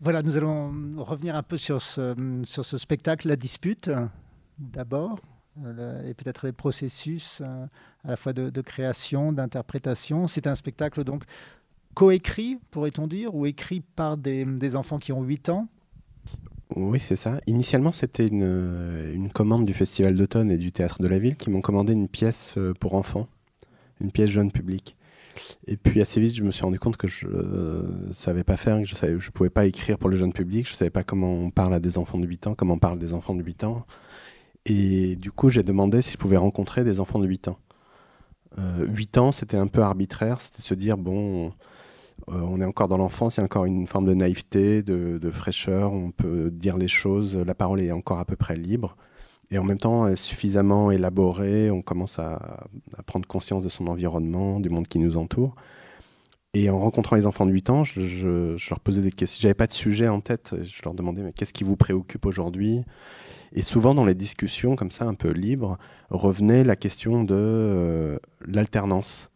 Speaker 1: Voilà, nous allons revenir un peu sur ce, spectacle, la dispute, d'abord, euh, et peut-être les processus euh, à la fois de, création, d'interprétation. C'est un spectacle donc coécrit, pourrait-on dire, ou écrit par des, enfants qui ont 8 ans?
Speaker 3: Oui, c'est ça. Initialement, c'était une, une, commande du Festival d'automne et du Théâtre de la Ville qui m'ont commandé une pièce euh, pour enfants, une pièce jeune public. Et puis assez vite, je me suis rendu compte que je ne euh, savais pas faire, que je ne pouvais pas écrire pour le jeune public, je ne savais pas comment on parle à des enfants de 8 ans, comment on parle des enfants de 8 ans. Et du coup, j'ai demandé si je pouvais rencontrer des enfants de 8 ans. Euh, 8 ans, c'était un peu arbitraire, c'était se dire, bon, euh, on est encore dans l'enfance, il y a encore une forme de naïveté, de, fraîcheur, on peut dire les choses, la parole est encore à peu près libre et en même temps suffisamment élaboré, on commence à, prendre conscience de son environnement, du monde qui nous entoure. Et en rencontrant les enfants de 8 ans, je, leur posais des questions. J'avais pas de sujet en tête. Je leur demandais mais qu'est-ce qui vous préoccupe aujourd'hui? Et souvent dans les discussions comme ça, un peu libres, revenait la question de euh, l'alternance.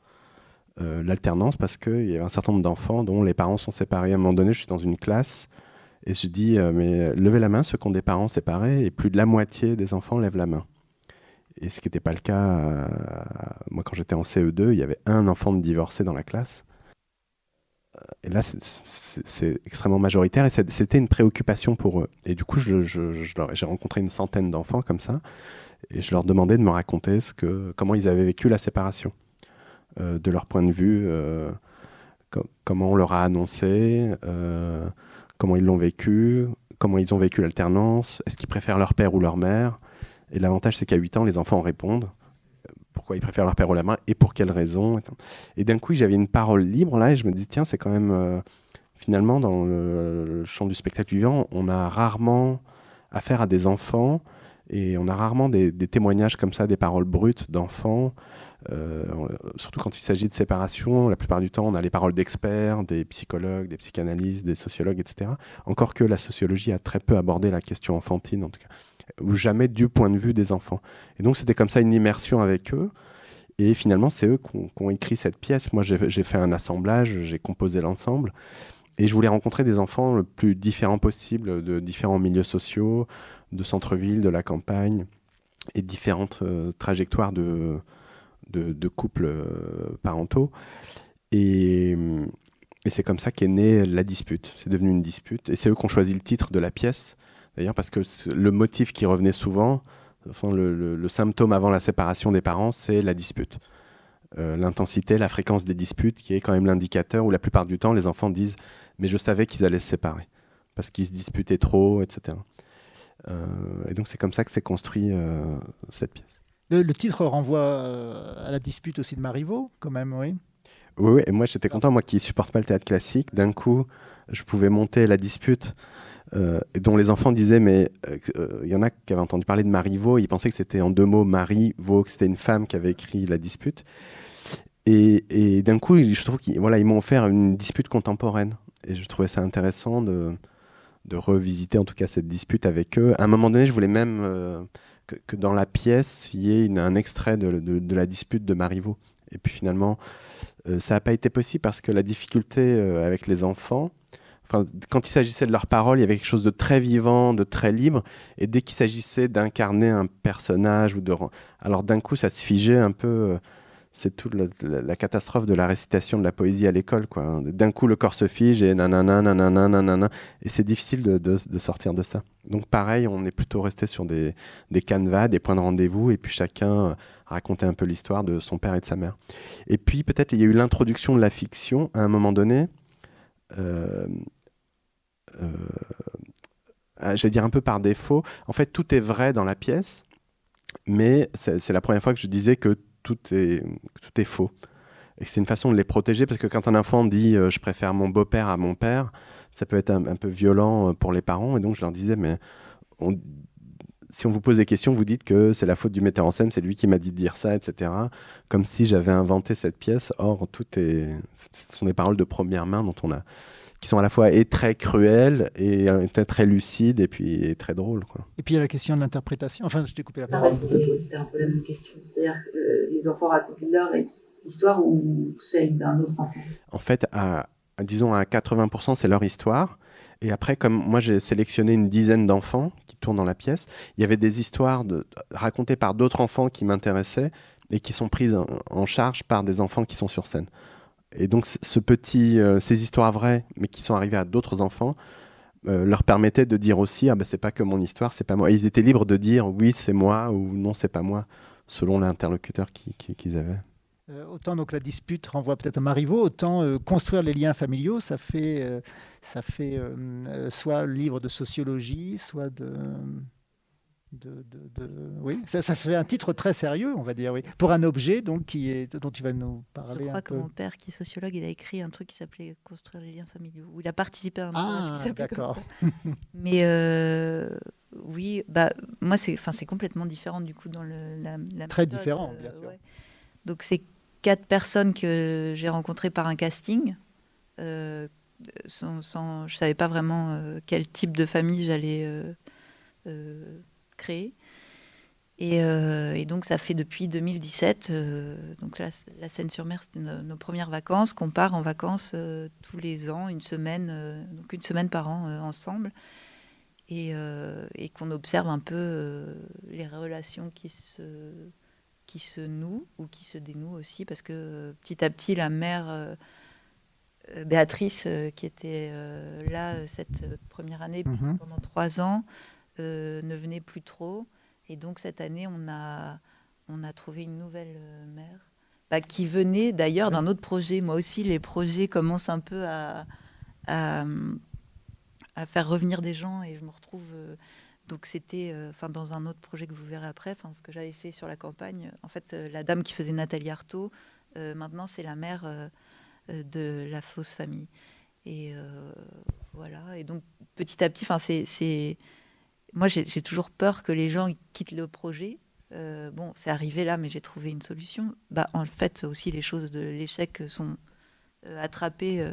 Speaker 3: Euh, l'alternance parce qu'il y avait un certain nombre d'enfants dont les parents sont séparés. À un moment donné, je suis dans une classe et je dis, euh, mais levez la main ceux qui ont des parents séparés, et plus de la moitié des enfants lèvent la main. Et ce qui n'était pas le cas, euh, moi quand j'étais en CE2, il y avait un enfant de divorcé dans la classe. Euh, et là, c'est extrêmement majoritaire et c'était une préoccupation pour eux. Et du coup, j'ai rencontré une centaine d'enfants comme ça et je leur demandais de me raconter ce que, comment ils avaient vécu la séparation, de leur point de vue, comment on leur a annoncé comment ils l'ont vécu, comment ils ont vécu l'alternance, est-ce qu'ils préfèrent leur père ou leur mère? Et l'avantage, c'est qu'à 8 ans, les enfants répondent pourquoi ils préfèrent leur père ou la mère et pour quelles raisons. Et d'un coup, j'avais une parole libre là et je me dis, tiens, c'est quand même, euh, finalement, dans le, champ du spectacle vivant, on a rarement affaire à des enfants et on a rarement des témoignages comme ça, des paroles brutes d'enfants euh, surtout quand il s'agit de séparation, la plupart du temps, on a les paroles d'experts, des psychologues, des psychanalystes, des sociologues, etc. Encore que la sociologie a très peu abordé la question enfantine, en tout cas, ou jamais du point de vue des enfants. Et donc, c'était comme ça une immersion avec eux. Et finalement, c'est eux qui ont, écrit cette pièce. Moi, j'ai fait un assemblage, j'ai composé l'ensemble. Et je voulais rencontrer des enfants le plus différents possible, de différents milieux sociaux, de centre-ville, de la campagne, et différentes euh, trajectoires de, de, couples euh, parentaux. Et, c'est comme ça qu'est née la dispute. C'est devenu une dispute. Et c'est eux qui ont choisi le titre de la pièce, d'ailleurs, parce que le motif qui revenait souvent, le, symptôme avant la séparation des parents, c'est la dispute. Euh, l'intensité, la fréquence des disputes, qui est quand même l'indicateur où la plupart du temps, les enfants disent Mais je savais qu'ils allaient se séparer, parce qu'ils se disputaient trop, etc. Euh, et donc, c'est comme ça que s'est construit cette pièce.
Speaker 1: Le, titre renvoie à la dispute aussi de Marivaux, quand même, oui.
Speaker 3: Oui, et moi j'étais content, moi qui supporte pas le théâtre classique, d'un coup je pouvais monter la dispute euh, dont les enfants disaient, mais il euh, euh, y en a qui avaient entendu parler de Marivaux, ils pensaient que c'était en deux mots Marivaux, que c'était une femme qui avait écrit la dispute. Et, d'un coup, je trouve qu'ils voilà, m'ont offert une dispute contemporaine. Et je trouvais ça intéressant de revisiter en tout cas cette dispute avec eux. À un moment donné, je voulais même que, dans la pièce, il y ait un extrait de, la dispute de Marivaux. Et puis finalement, euh, ça n'a pas été possible parce que la difficulté euh, avec les enfants, quand il s'agissait de leurs paroles, il y avait quelque chose de très vivant, de très libre. Et dès qu'il s'agissait d'incarner un personnage, ou de... alors d'un coup, ça se figeait un peu. Euh, c'est toute la, catastrophe de la récitation de la poésie à l'école. quoi. D'un coup, le corps se fige et nanana, nanana, nanana. Et c'est difficile de, de, sortir de ça. Donc pareil, on est plutôt resté sur des, des canevas, des points de rendez-vous, et puis chacun racontait un peu l'histoire de son père et de sa mère. Et puis peut-être il y a eu l'introduction de la fiction à un moment donné. Euh, euh, j'allais dire un peu par défaut. En fait, tout est vrai dans la pièce, mais c'est la première fois que je disais que tout est, tout est faux. Et c'est une façon de les protéger, parce que quand un enfant dit euh, je préfère mon beau-père à mon père, ça peut être un, peu violent pour les parents. Et donc je leur disais, mais si on vous pose des questions, vous dites que c'est la faute du metteur en scène, c'est lui qui m'a dit de dire ça, etc. Comme si j'avais inventé cette pièce. Or, tout est, ce sont des paroles de première main dont on a, qui sont à la fois et très cruelles et euh, très lucides et puis très drôles. Quoi.
Speaker 1: Et puis il y a la question de l'interprétation. Enfin, je t'ai coupé la parole.
Speaker 14: C'était un peu la même question. C'est-à-dire que euh, les enfants racontent leur histoire ou celle d'un autre enfant?
Speaker 3: En fait, à, disons à 80%, c'est leur histoire. Et après, comme moi j'ai sélectionné une dizaine d'enfants qui tournent dans la pièce, il y avait des histoires de, racontées par d'autres enfants qui m'intéressaient et qui sont prises en, charge par des enfants qui sont sur scène. Et donc ce petit, euh, ces histoires vraies, mais qui sont arrivées à d'autres enfants, euh, leur permettaient de dire aussi ah ben c'est pas que mon histoire, c'est pas moi. ils étaient libres de dire oui c'est moi ou non c'est pas moi, selon l'interlocuteur qu'ils avaient.
Speaker 1: Euh, autant donc la dispute renvoie peut-être à Marivaux, autant construire les liens familiaux, ça fait, ça fait soit livre de sociologie, soit de, de, oui, ça, ça, fait un titre très sérieux, on va dire, oui, pour un objet donc qui est dont tu vas nous parler.
Speaker 8: Je crois que mon père, qui est sociologue, il a écrit un truc qui s'appelait Construire les liens familiaux, où il a participé à un ouvrage qui ah, s'appelait comme ça. Mais oui, bah moi c'est, enfin c'est complètement différent du coup dans le, la,
Speaker 1: très différent, bien sûr.
Speaker 8: Donc c'est quatre personnes que j'ai rencontrées par un casting. Euh, sans, je ne savais pas vraiment euh, quel type de famille j'allais euh, créer. Et, donc ça fait depuis 2017, donc la Seine-sur-Mer, c'était nos, premières vacances, qu'on part en vacances tous les ans, une semaine, donc une semaine par an ensemble, et, et qu'on observe un peu les relations qui se qui se noue ou qui se dénoue aussi, parce que euh, petit à petit, la mère euh, euh, Béatrice, qui était là cette première année mhm. pendant trois ans, ne venait plus trop. Et donc cette année, on a, on a trouvé une nouvelle mère. Bah, qui venait d'ailleurs d'un autre projet. Moi aussi, les projets commencent un peu à, à, à, faire revenir des gens et je me retrouve donc c'était, euh, dans un autre projet que vous verrez après, ce que j'avais fait sur la campagne. En fait, euh, la dame qui faisait Nathalie Artaud, euh, maintenant c'est la mère de la fausse famille. Et voilà. Et donc petit à petit, enfin c'est, moi j'ai toujours peur que les gens quittent le projet. bon, c'est arrivé là, mais j'ai trouvé une solution. Bah en fait aussi les choses de l'échec sont attrapées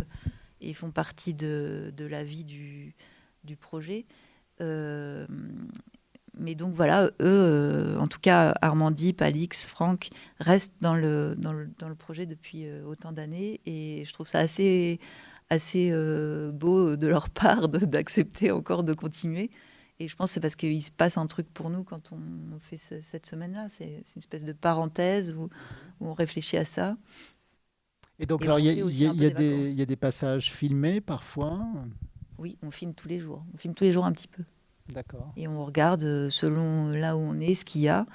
Speaker 8: et font partie de, la vie du, projet. Euh, mais donc voilà, eux, euh, en tout cas Armandie, Palix, Franck, restent dans le, dans le, dans le projet depuis euh, autant d'années et je trouve ça assez, assez beau de leur part d'accepter encore de continuer. Et je pense que c'est parce qu'il se passe un truc pour nous quand on fait cette semaine-là. C'est une espèce de parenthèse où, où, on réfléchit à ça.
Speaker 1: Et donc, il y, a des passages filmés parfois?
Speaker 8: Oui, on filme tous les jours. On filme tous les jours un petit peu.
Speaker 1: D'accord.
Speaker 8: Et on regarde euh, selon là où on est, ce qu'il y a.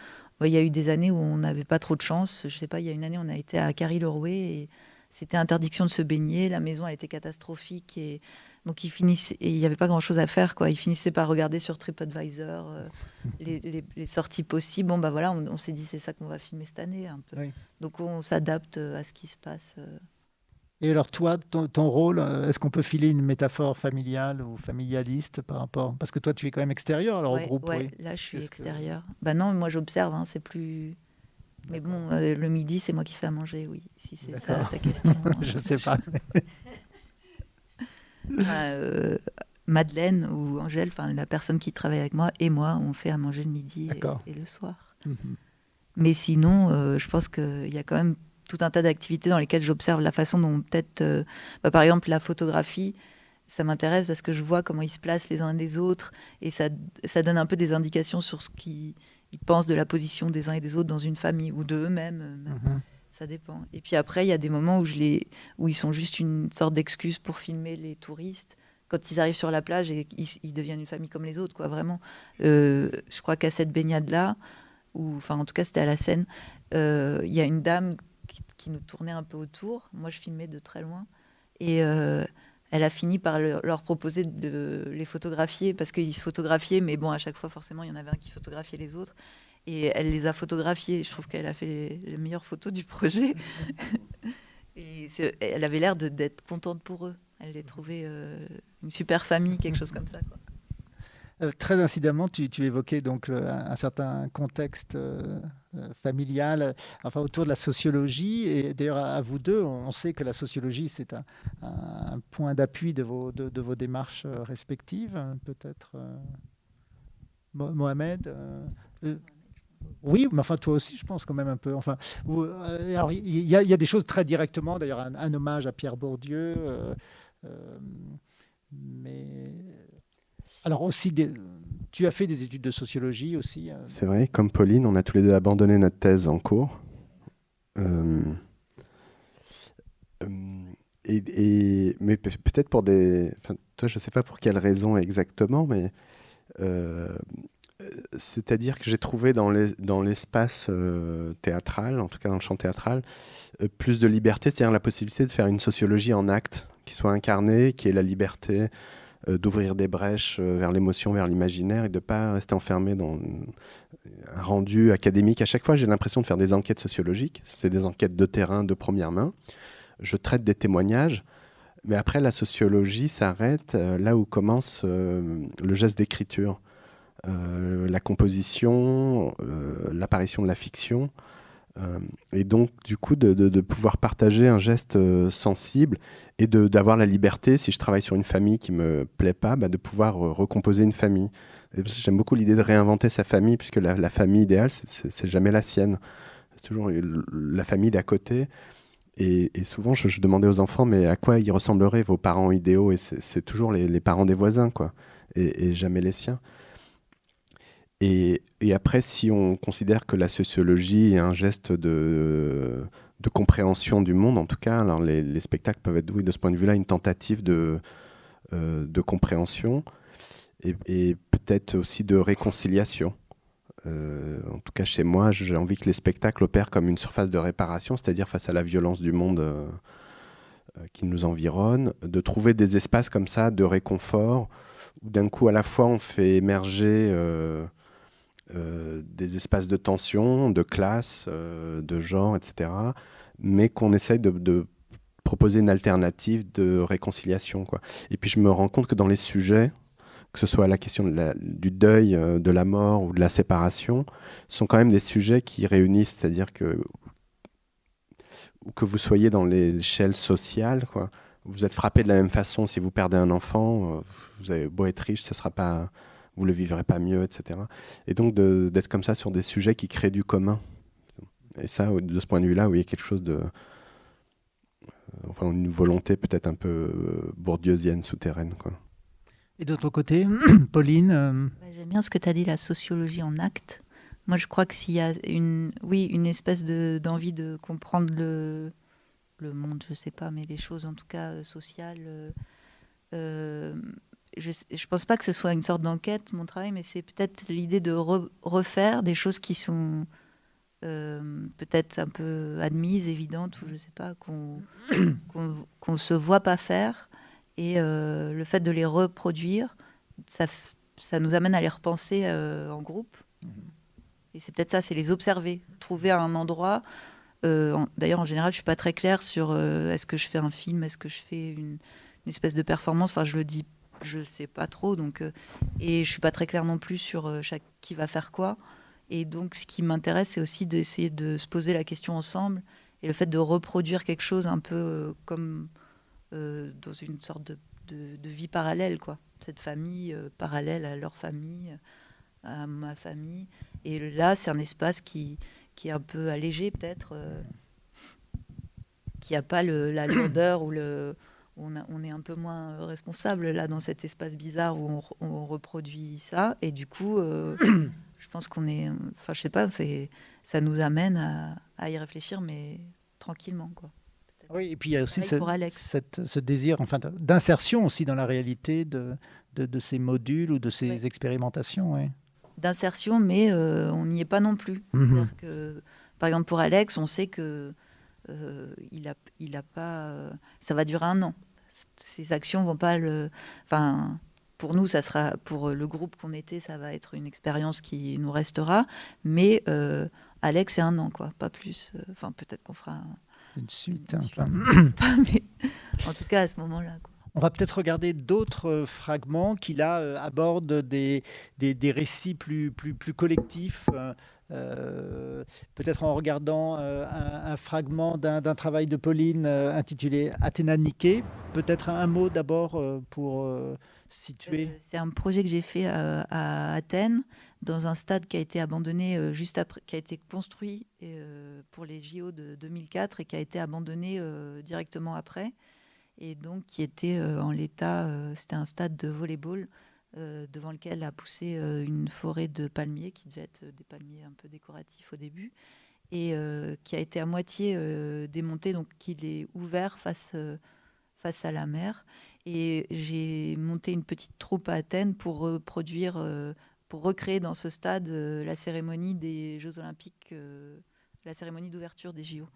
Speaker 8: Il y a eu des années où on n'avait pas trop de chance. Je sais pas, il y a une année, on a été à Carrie-Lerouet et c'était interdiction de se baigner. La maison, elle était catastrophique et donc il finissait, et il n'y avait pas grand-chose à faire. Quoi. Il finissait par regarder sur TripAdvisor euh, les, sorties possibles. Bon, bah voilà, on, s'est dit c'est ça qu'on va filmer cette année un peu. Donc on s'adapte euh, à ce qui se passe.
Speaker 1: Et alors toi, ton, rôle, euh, est-ce qu'on peut filer une métaphore familiale ou familialiste par rapport? Parce que toi, tu es quand même extérieur alors au groupe.
Speaker 8: Oui, là, je suis extérieur. Ben non, moi j'observe, hein, c'est plus. Mais bon, euh, le midi, c'est moi qui fais à manger, oui, si c'est ça ta question.
Speaker 1: je sais pas.
Speaker 8: Euh, Madeleine ou Angèle, enfin la personne qui travaille avec moi et moi, on fait à manger le midi et, le soir. Mhm. Mais sinon, je pense qu'il y a quand même tout un tas d'activités dans lesquelles j'observe la façon dont peut-être, euh, bah, par exemple, la photographie, ça m'intéresse parce que je vois comment ils se placent les uns les autres et ça, ça donne un peu des indications sur ce qu'ils pensent de la position des uns et des autres dans une famille ou de eux-mêmes. Euh. Ça dépend. Et puis après, il y a des moments où, ils sont juste une sorte d'excuse pour filmer les touristes. Quand ils arrivent sur la plage et ils, deviennent une famille comme les autres, quoi, vraiment. Euh, je crois qu'à cette baignade-là, ou enfin en tout cas c'était à la scène, il y a une dame qui nous tournait un peu autour. Moi, je filmais de très loin. Et euh, elle a fini par leur proposer de les photographier parce qu'ils se photographiaient, mais bon, à chaque fois, forcément, il y en avait un qui photographiait les autres. Et elle les a photographiés. Je trouve qu'elle a fait les, meilleures photos du projet. et elle avait l'air d'être contente pour eux. Elle les trouvait euh, une super famille, quelque chose comme ça.
Speaker 1: Euh, très incidemment, tu, évoquais donc un certain contexte euh, familial, enfin autour de la sociologie. Et d'ailleurs, à, vous deux, on sait que la sociologie, c'est un, point d'appui de vos, de, vos démarches respectives. Peut-être Mohamed oui, mais enfin toi aussi, je pense quand même un peu. Enfin, alors il y, a des choses très directement. D'ailleurs, un, hommage à Pierre Bourdieu, mais alors aussi, tu as fait des études de sociologie aussi. Euh.
Speaker 3: C'est vrai, comme Pauline, on a tous les deux abandonné notre thèse en cours. Euh, euh, et, mais peut-être pour des... Enfin, toi, je ne sais pas pour quelle raison exactement, mais... c'est-à-dire que j'ai trouvé dans l'espace théâtral, en tout cas dans le champ théâtral, plus de liberté, c'est-à-dire la possibilité de faire une sociologie en acte, qui soit incarnée, qui ait la liberté euh, d'ouvrir des brèches euh, vers l'émotion, vers l'imaginaire et de ne pas rester enfermé dans un rendu académique. À chaque fois, j'ai l'impression de faire des enquêtes sociologiques. C'est des enquêtes de terrain, de première main. Je traite des témoignages. Mais après, la sociologie s'arrête euh, là où commence le geste d'écriture, la composition, l'apparition de la fiction. et donc, du coup, de, pouvoir partager un geste sensible et d'avoir la liberté, si je travaille sur une famille qui me plaît pas, bah, de pouvoir recomposer une famille. J'aime beaucoup l'idée de réinventer sa famille, puisque la, famille idéale, c'est jamais la sienne. C'est toujours la famille d'à côté. Et, souvent, je, demandais aux enfants, mais à quoi ils ressembleraient vos parents idéaux? Et c'est toujours les, parents des voisins, quoi, et, jamais les siens. Et, après, si on considère que la sociologie est un geste de, compréhension du monde, en tout cas. Alors les, spectacles peuvent être, oui, de ce point de vue-là, une tentative de, euh, compréhension et, peut-être aussi de réconciliation. Euh, en tout cas, chez moi, j'ai envie que les spectacles opèrent comme une surface de réparation, c'est-à-dire face à la violence du monde euh, qui nous environne, de trouver des espaces comme ça de réconfort, où d'un coup, à la fois, on fait émerger des espaces de tension, de classe, de genre, etc mais qu'on essaye de, proposer une alternative de réconciliation. Et puis je me rends compte que dans les sujets, que ce soit la question du deuil, euh, de la mort ou de la séparation, sont quand même des sujets qui réunissent, c'est-à-dire que que vous soyez dans l'échelle sociale, quoi, vous êtes frappé de la même façon si vous perdez un enfant, euh, vous avez beau être riche, ce sera pas, vous le vivrez pas mieux, etc. Et donc d'être comme ça sur des sujets qui créent du commun. Et ça, de ce point de vue-là, oui, il y a quelque chose de. Euh, enfin, une volonté peut-être un peu euh, bourdieusienne, souterraine. Quoi.
Speaker 1: Et de ton côté, Pauline euh,
Speaker 8: bah, J'aime bien ce que tu as dit, la sociologie en acte. Moi, je crois que s'il y a une, oui, une espèce d'envie de, comprendre le, le monde, je sais pas, mais les choses en tout cas sociales. Je ne pense pas que ce soit une sorte d'enquête, mon travail, mais c'est peut-être l'idée de refaire des choses qui sont peut-être un peu admises, évidentes, ou je sais pas, qu'on ne se voit pas faire. Et le fait de les reproduire, ça, ça nous amène à les repenser en groupe. Mhm. Et c'est peut-être ça, c'est les observer, trouver un endroit. Euh, D'ailleurs, en général, je suis pas très claire sur euh, est-ce que je fais un film, est-ce que je fais une, une, espèce de performance. Enfin, je le dis, je sais pas trop. Donc, euh, et je suis pas très claire non plus sur euh, qui va faire quoi. Et donc, ce qui m'intéresse, c'est aussi d'essayer de se poser la question ensemble et le fait de reproduire quelque chose un peu comme dans une sorte de, vie parallèle, quoi. Cette famille parallèle à leur famille à ma famille. Et là, c'est un espace qui, qui est un peu allégé, peut-être, euh, qui n'a pas la lourdeur ou le. On, a, on, est un peu moins responsable là dans cet espace bizarre où on, on reproduit ça. Et du coup, euh, je pense qu'on est. Enfin, je sais pas, ça nous amène à, à, y réfléchir, mais tranquillement, quoi.
Speaker 1: Oui, et puis il y a aussi cette, ce désir enfin, d'insertion aussi dans la réalité de, de, de, ces modules ou de ces expérimentations.
Speaker 8: D'insertion, mais euh, on n'y est pas non plus. Mhm. Que, par exemple, pour Alex, on sait que euh, il a, il a pas, euh, ça va durer un an. Ces actions vont pas le, enfin, pour nous, ça sera, pour le groupe qu'on était, ça va être une expérience qui nous restera. Mais Alex, c'est un an, quoi, pas plus. Enfin, peut-être qu'on fera
Speaker 1: une suite. Une suite
Speaker 8: mais en tout cas, à ce moment-là.
Speaker 1: On va peut-être regarder d'autres euh, fragments qui là euh, abordent des, des, récits plus, plus, plus collectifs. Euh, peut-être en regardant un, fragment d'un travail de Pauline intitulé Athéna Niké. Peut-être un, mot d'abord pour situer.
Speaker 8: C'est un projet que j'ai fait à, Athènes, dans un stade qui a été abandonné juste après, qui a été construit pour les JO de 2004 et qui a été abandonné directement après et donc qui était euh, en l'état, euh, c'était un stade de volleyball euh, devant lequel a poussé une forêt de palmiers qui devait être des palmiers un peu décoratifs au début et qui a été à moitié démonté, donc qu'il est ouvert face, face à la mer. Et j'ai monté une petite troupe à Athènes pour reproduire, pour recréer dans ce stade la cérémonie des Jeux Olympiques, la cérémonie d'ouverture des JO.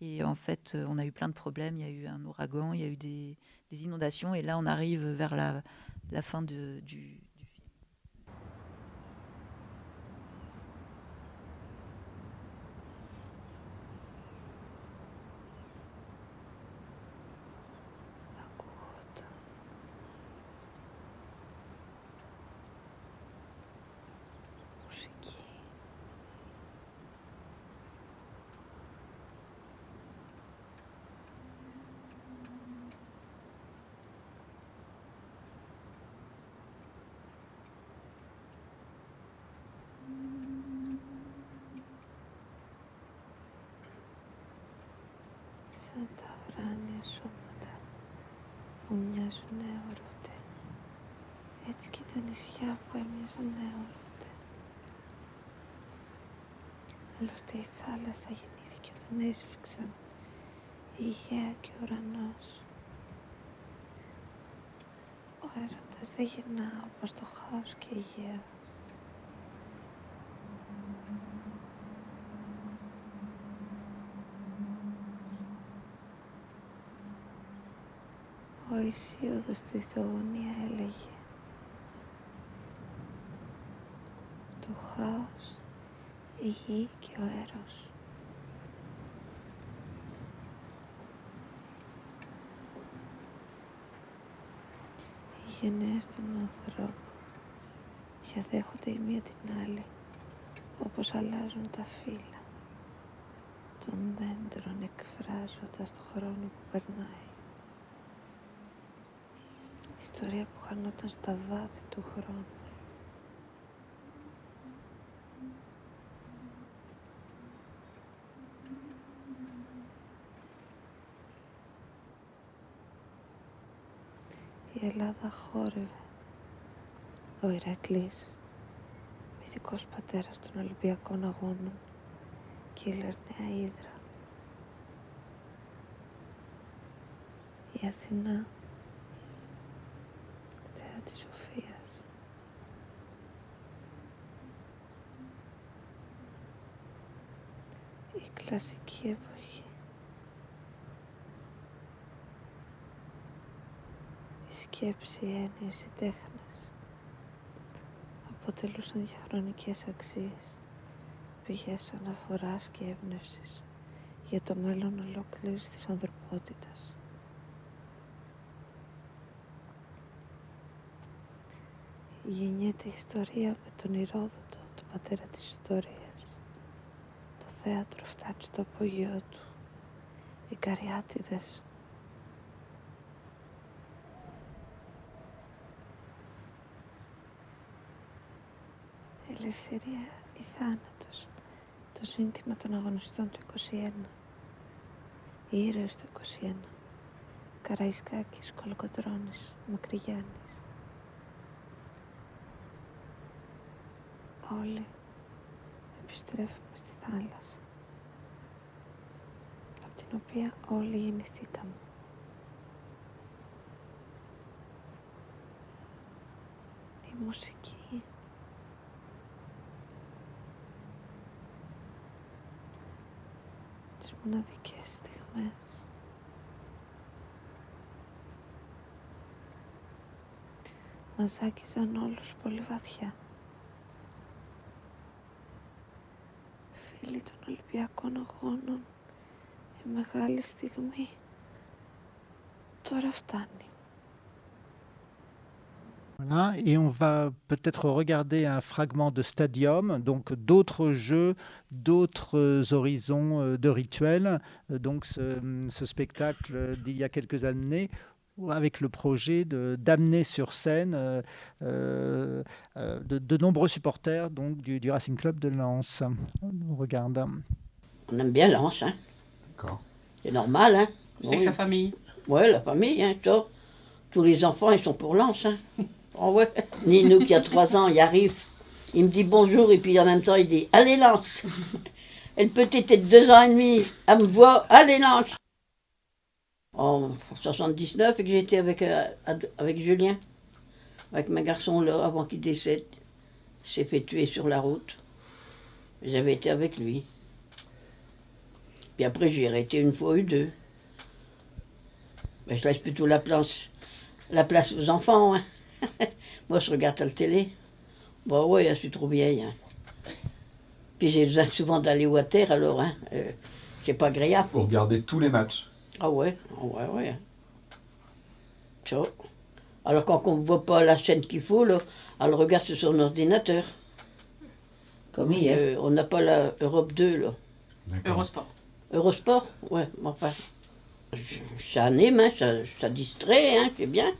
Speaker 8: Et en fait, euh, on a eu plein de problèmes. Il y a eu un ouragan, il y a eu des inondations. Et là, on arrive vers la, la fin de, du,
Speaker 15: μοιάζουν νεορούτε. Έτσι και τα νησιά που έμοιαζαν νεορούτε. Άλλωστε η θάλασσα γεννήθηκε όταν έσφιξαν η γέα και ο ουρανός. Ο έρωτας δεν γεννά όπως το χάος και η γέα. Ο Ισίωδος στη θεογονία έλεγε. Το χάος, η γη και ο έρος. Οι γενναίες των ανθρώπων διαδέχονται η μία την άλλη όπως αλλάζουν τα φύλλα. Των δέντρων εκφράζοντας το χρόνο που περνάει ιστορία που χανόταν στα βάθη του χρόνου. Η Ελλάδα χόρευε. Ο Ηρακλής, μυθικός πατέρας των Ολυμπιακών Αγώνων και η Λερναία Ήδρα. η Αθηνά, θέα της Σοφίας. Η κλασική εποχή. Η σκέψη, οι έννοιες, οι τέχνες αποτελούσαν διαχρονικές αξίες, πηγές αναφοράς και έμπνευσης για το μέλλον ολόκληρης της ανθρωπότητας. Γεννιέται η ιστορία με τον Ηρόδοτο, τον πατέρα της ιστορίας. Το θέατρο φτάνει στο απογείο του. Οι καριάτιδες ελευθερία ή θάνατος. Το σύνθημα των αγωνιστών του 21. Οι ήρωες του 21. Καραϊσκάκης, Κολοκοτρώνης, Μακρυγιάννης. Όλοι επιστρέφουμε στη θάλασσα από την οποία όλοι γεννηθήκαμε. Η μουσική τις μοναδικές στιγμές μας άκησαν όλους πολύ βαθιά. Ολυμπιακών Αγώνων, η μεγάλη στιγμή τώρα φτάνει.
Speaker 1: Voilà, et on va peut-être regarder un fragment de Stadium, donc d'autres jeux, d'autres horizons de rituels. Donc ce, ce spectacle d'il y a quelques années avec le projet d'amener sur scène euh, euh, de, de, nombreux supporters donc, du, du, Racing Club de Lens. On regarde.
Speaker 16: On aime bien Lens. Hein.
Speaker 3: D'accord.
Speaker 16: C'est normal. Hein.
Speaker 17: C'est oui. la famille.
Speaker 16: Oui, la famille. Hein, toi. Tous les enfants, ils sont pour Lens. Hein. Oh ouais. Ninou, qui a trois ans, il arrive. Il me dit bonjour et puis en même temps, il dit Allez, Lance Elle petite est de deux ans et demi. Elle me voit Allez, Lance En 79, et que j'étais avec, euh, avec Julien, avec mon garçon là, avant qu'il décède. Il s'est fait tuer sur la route. J'avais été avec lui. Puis après, j'ai arrêté une fois ou deux. Mais je laisse plutôt la place, la place aux enfants. Hein. Moi, je regarde la télé. Bon, ouais, je suis trop vieille. Hein. Puis j'ai besoin souvent d'aller au terre, alors, hein. Euh, c'est pas agréable.
Speaker 18: Vous regardez tous les matchs
Speaker 16: Ah ouais, ouais, ouais. Ça. Alors quand on ne voit pas la chaîne qu'il faut, là, on le regarde sur son ordinateur. Comme hier. Euh, on n'a pas la Europe 2, là.
Speaker 17: Eurosport.
Speaker 16: Eurosport Ouais, enfin. Ça anime, hein, ça, ça distrait, hein, c'est bien.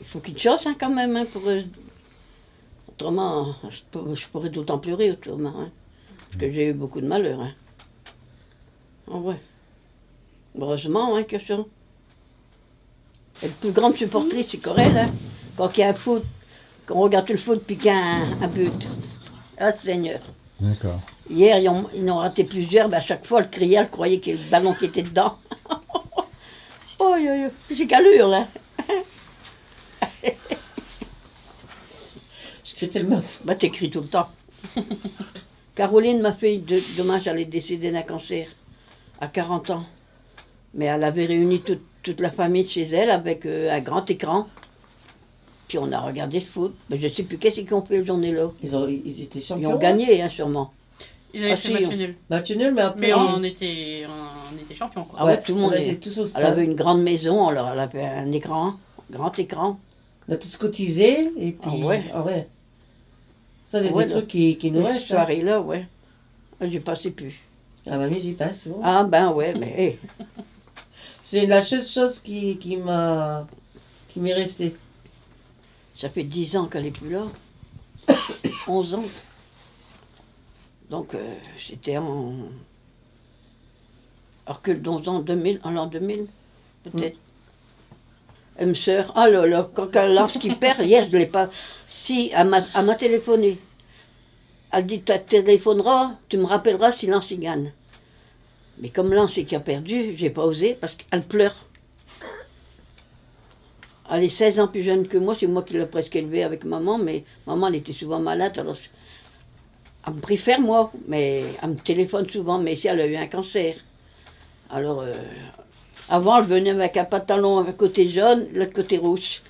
Speaker 16: Il faut qu'il chose hein, quand même, hein, pour. euh, autrement, je, pourrais d'autant pleurer autrement, hein, parce que j'ai eu beaucoup de malheur. Hein. Ah ouais. Heureusement hein, que ça. Et la plus grande supportrice, c'est Corel, hein, quand il y a un foot, quand on regarde tout le foot puis qu'il y a un, un but. Ah Seigneur.
Speaker 18: D'accord.
Speaker 16: Hier, ils, ont, ils en ont raté plusieurs, ben, à chaque fois, elle criait, elle croyait qu'il y avait le ballon qui était dedans. oh, j'ai qu'allure, là.
Speaker 14: J'écris tellement.
Speaker 16: Bah, t'écris tout le temps. Caroline, ma fille, de, dommage, elle est décédée d'un cancer à 40 ans. Mais elle avait réuni toute, toute la famille chez elle avec euh, un grand écran. Puis on a regardé le foot. Mais je sais plus qu'est-ce qu'ils ont fait le journée-là.
Speaker 14: Ils, ont, ils étaient
Speaker 16: Ils
Speaker 14: champions.
Speaker 16: ont gagné, hein, sûrement.
Speaker 17: Ils avaient
Speaker 16: Ah,
Speaker 17: fait
Speaker 16: si,
Speaker 17: match nul.
Speaker 14: Match nul, mais après.
Speaker 17: Mais on était, on était champions, quoi.
Speaker 16: Ah ouais, tout le
Speaker 14: on
Speaker 16: monde.
Speaker 14: était tous au
Speaker 16: Elle
Speaker 14: stade.
Speaker 16: avait une grande maison, alors elle avait un écran, grand écran.
Speaker 14: On a tous cotisé, et puis.
Speaker 16: Ah ouais.
Speaker 14: Ah ouais. Ça, c'est
Speaker 16: Ouais,
Speaker 14: des trucs qui, qui nous
Speaker 16: Cette
Speaker 14: restent. hein.
Speaker 16: soirée-là, ouais. Ah, J'y passais plus.
Speaker 14: Ah, bah, oui, j'y passe, c'est bon.
Speaker 16: Ah ben ouais, mais
Speaker 14: C'est la seule chose qui, qui m'a. qui m'est restée.
Speaker 16: ça fait 10 ans qu'elle est plus là. 11 ans. Donc euh, c'était en. Alors que dans l'an 2000, en l'an 2000, peut-être. Elle me sœur, ah là là, quand elle lance qui perd, hier je ne l'ai pas. Si, elle m'a téléphoné. Elle dit, tu téléphoneras, tu me rappelleras si Lance y gagne. Mais comme Lance est qui a perdu, j'ai pas osé parce qu'elle pleure. Elle est 16 ans plus jeune que moi, c'est moi qui l'ai presque élevée avec maman, mais maman elle était souvent malade, alors elle me préfère moi, mais elle me téléphone souvent, mais si elle a eu un cancer. Alors, euh, avant, elle venait avec un pantalon un côté jaune, l'autre côté rouge.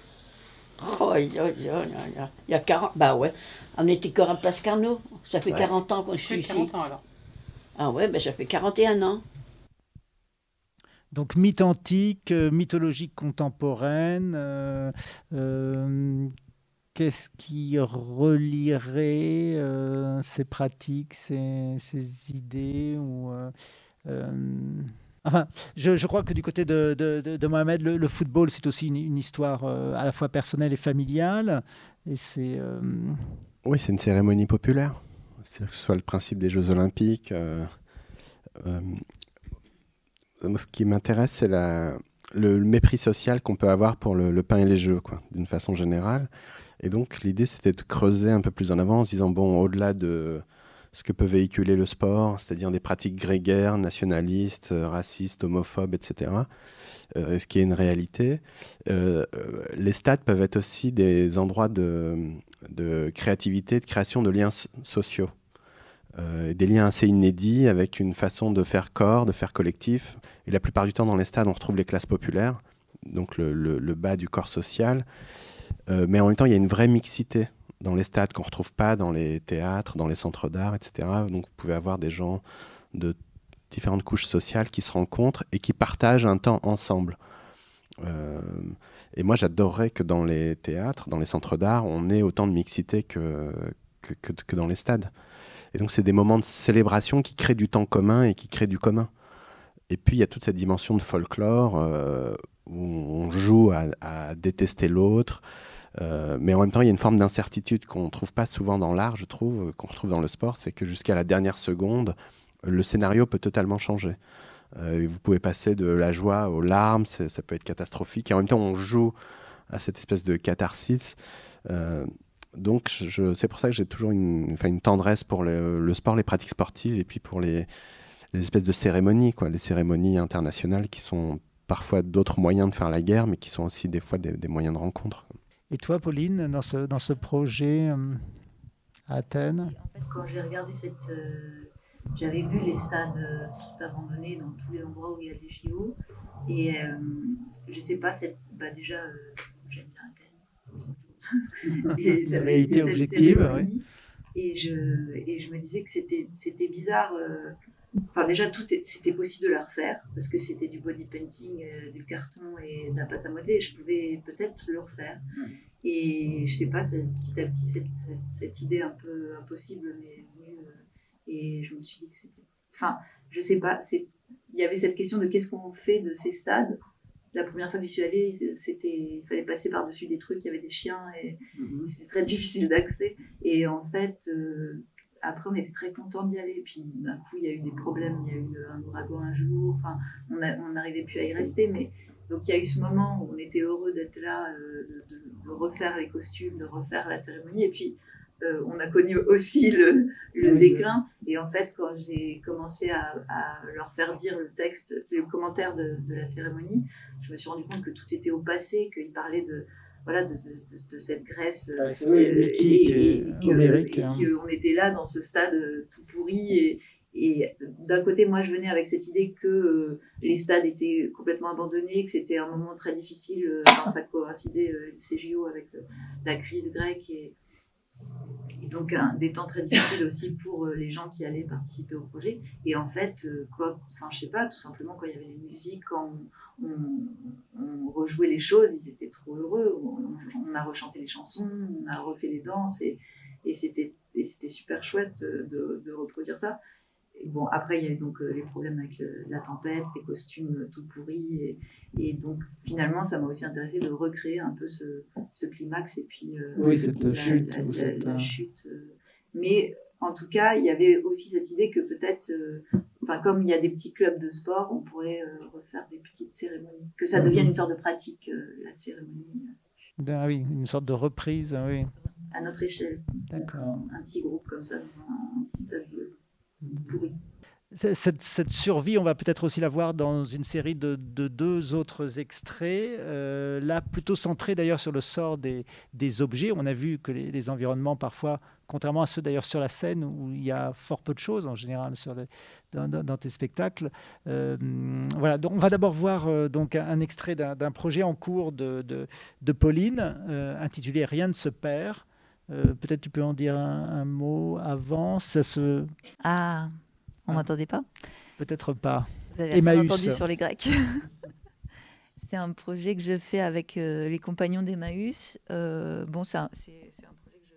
Speaker 16: Oh, il y a 40, bah ouais, on était encore à Place Carnot, ça fait 40 ans qu'on suis ici. 40 ans alors. Ah ouais, ben ça fait 41 ans.
Speaker 1: Donc mythe antique, euh, mythologie contemporaine, euh, euh, qu'est-ce qui relierait ces pratiques, ces, idées ou, Enfin, je, crois que du côté de, Mohamed, le, football, c'est aussi une, histoire à la fois personnelle et familiale. Et c'est.
Speaker 3: Oui, c'est une cérémonie populaire. C'est que ce soit le principe des Jeux Olympiques. Euh, ce qui m'intéresse, c'est le, mépris social qu'on peut avoir pour le, pain et les jeux, d'une façon générale. Et donc, l'idée, c'était de creuser un peu plus en avant en se disant, bon, au-delà de ce que peut véhiculer le sport, c'est-à-dire des pratiques grégaires, nationalistes, euh, racistes, homophobes, etc., euh, ce qui est une réalité, les stades peuvent être aussi des endroits de, créativité, de création de liens sociaux. Euh, des liens assez inédits avec une façon de faire corps, de faire collectif. Et la plupart du temps, dans les stades, on retrouve les classes populaires, donc le, bas du corps social. Euh, mais en même temps, il y a une vraie mixité dans les stades qu'on ne retrouve pas dans les théâtres, dans les centres d'art, etc. Donc vous pouvez avoir des gens de différentes couches sociales qui se rencontrent et qui partagent un temps ensemble. Euh, et moi, j'adorerais que dans les théâtres, dans les centres d'art, on ait autant de mixité que, que dans les stades. Et donc, c'est des moments de célébration qui créent du temps commun et qui créent du commun. Et puis, il y a toute cette dimension de folklore euh, où on joue à, détester l'autre. Euh, mais en même temps, il y a une forme d'incertitude qu'on ne trouve pas souvent dans l'art, je trouve, qu'on retrouve dans le sport. C'est que jusqu'à la dernière seconde, le scénario peut totalement changer. Euh, vous pouvez passer de la joie aux larmes, ça peut être catastrophique. Et en même temps, on joue à cette espèce de catharsis donc, c'est pour ça que j'ai toujours une, une, tendresse pour le, sport, les pratiques sportives et puis pour les, espèces de cérémonies, quoi, les cérémonies internationales qui sont parfois d'autres moyens de faire la guerre, mais qui sont aussi des fois des, moyens de rencontre.
Speaker 1: Et toi, Pauline, dans ce, dans ce projet euh, à Athènes
Speaker 8: En fait, quand j'ai regardé cette. Euh, j'avais vu les stades euh, tout abandonnés dans tous les endroits où il y a des JO. Et je sais pas, cette, bah déjà, j'aime bien Athènes
Speaker 1: et j'avais été objective.
Speaker 8: Et, je, et je me disais que c'était, c'était bizarre. Euh, enfin, déjà, tout c'était possible de la refaire parce que c'était du body painting, euh, du carton et de la pâte à modeler. Je pouvais peut-être le refaire. Et je sais pas, petit à petit, cette, cette, idée un peu impossible m'est venue. Euh, et je me suis dit que c'était. Enfin, je sais pas, il y avait cette question de qu'est-ce qu'on fait de ces stades la première fois que j'y suis allée, c'était, il fallait passer par-dessus des trucs, il y avait des chiens et mhm. c'était très difficile d'accès. Et en fait, euh, après, on était très contents d'y aller. Puis d'un coup, il y a eu des problèmes. Il y a eu un ouragan un jour. Enfin, on n'arrivait plus à y rester. Mais donc, il y a eu ce moment où on était heureux d'être là, euh, de, refaire les costumes, de refaire la cérémonie. Et puis, euh, on a connu aussi le, déclin. Et en fait, quand j'ai commencé à, leur faire dire le texte, les commentaires de, la cérémonie, je me suis rendu compte que tout était au passé, qu'ils parlaient de, voilà, de, cette Grèce
Speaker 1: euh, et,
Speaker 8: qu'on était là dans ce stade euh, tout pourri. Et, d'un côté, moi, je venais avec cette idée que les stades étaient complètement abandonnés, que c'était un moment très difficile quand ça coïncidait, le CJO, avec la crise grecque. Et, donc un, des temps très difficiles aussi pour euh, les gens qui allaient participer au projet. Et en fait, euh, quoi, enfin je sais pas, tout simplement quand il y avait les musiques, quand on, rejouait les choses, ils étaient trop heureux. On, a rechanté les chansons, on a refait les danses et, et c'était super chouette euh, de, de reproduire ça bon, après, il y a eu donc euh, les problèmes avec la tempête, les costumes euh, tout pourris. Et, et donc, finalement, ça m'a aussi intéressé de recréer un peu ce, ce climax et puis
Speaker 1: euh, oui, cette
Speaker 8: la,
Speaker 1: chute.
Speaker 8: La, chute. Mais en tout cas, il y avait aussi cette idée que peut-être, enfin, comme il y a des petits clubs de sport, on pourrait refaire des petites cérémonies. Que ça devienne une sorte de pratique, la cérémonie.
Speaker 1: Ah oui, une sorte de reprise, oui.
Speaker 8: À notre échelle.
Speaker 1: D'accord.
Speaker 8: Un petit groupe comme ça, un, un petit stade bleu pourri.
Speaker 1: Cette, survie, on va peut-être aussi la voir dans une série de, deux autres extraits, euh, là plutôt centré d'ailleurs sur le sort des, objets. On a vu que les, environnements parfois, contrairement à ceux d'ailleurs sur la scène où il y a fort peu de choses en général dans, tes spectacles. Euh, voilà, donc on va d'abord voir euh, donc un, extrait d'un projet en cours de, Pauline intitulé Rien ne se perd. Peut-être tu peux en dire un, mot avant. Ça se...
Speaker 8: Ah. On ne ah. m'entendait pas
Speaker 1: Peut-être pas.
Speaker 8: Vous avez rien entendu sur les Grecs. c'est un projet que je fais avec euh, les compagnons d'Emmaüs. Euh, bon, c'est un, projet que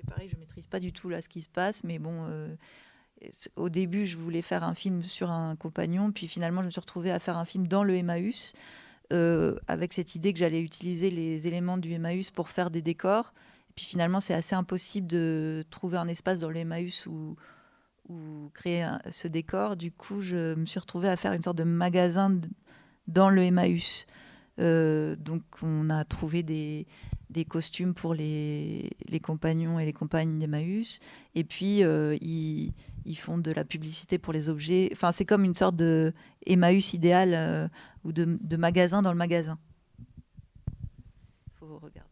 Speaker 8: je, pareil, je maîtrise pas du tout là ce qui se passe, mais bon, euh, au début, je voulais faire un film sur un compagnon, puis finalement, je me suis retrouvée à faire un film dans le Emmaüs, avec cette idée que j'allais utiliser les éléments du Emmaüs pour faire des décors. Et puis finalement, c'est assez impossible de trouver un espace dans le Emmaüs où ou créer ce décor, du coup, je me suis retrouvée à faire une sorte de magasin dans le Emmaüs. Euh, donc, on a trouvé des, costumes pour les, compagnons et les compagnes d'Emmaüs. Et puis, euh, ils, font de la publicité pour les objets. Enfin, c'est comme une sorte de Emmaüs idéal euh, ou de, de magasin dans le magasin. faut regarder.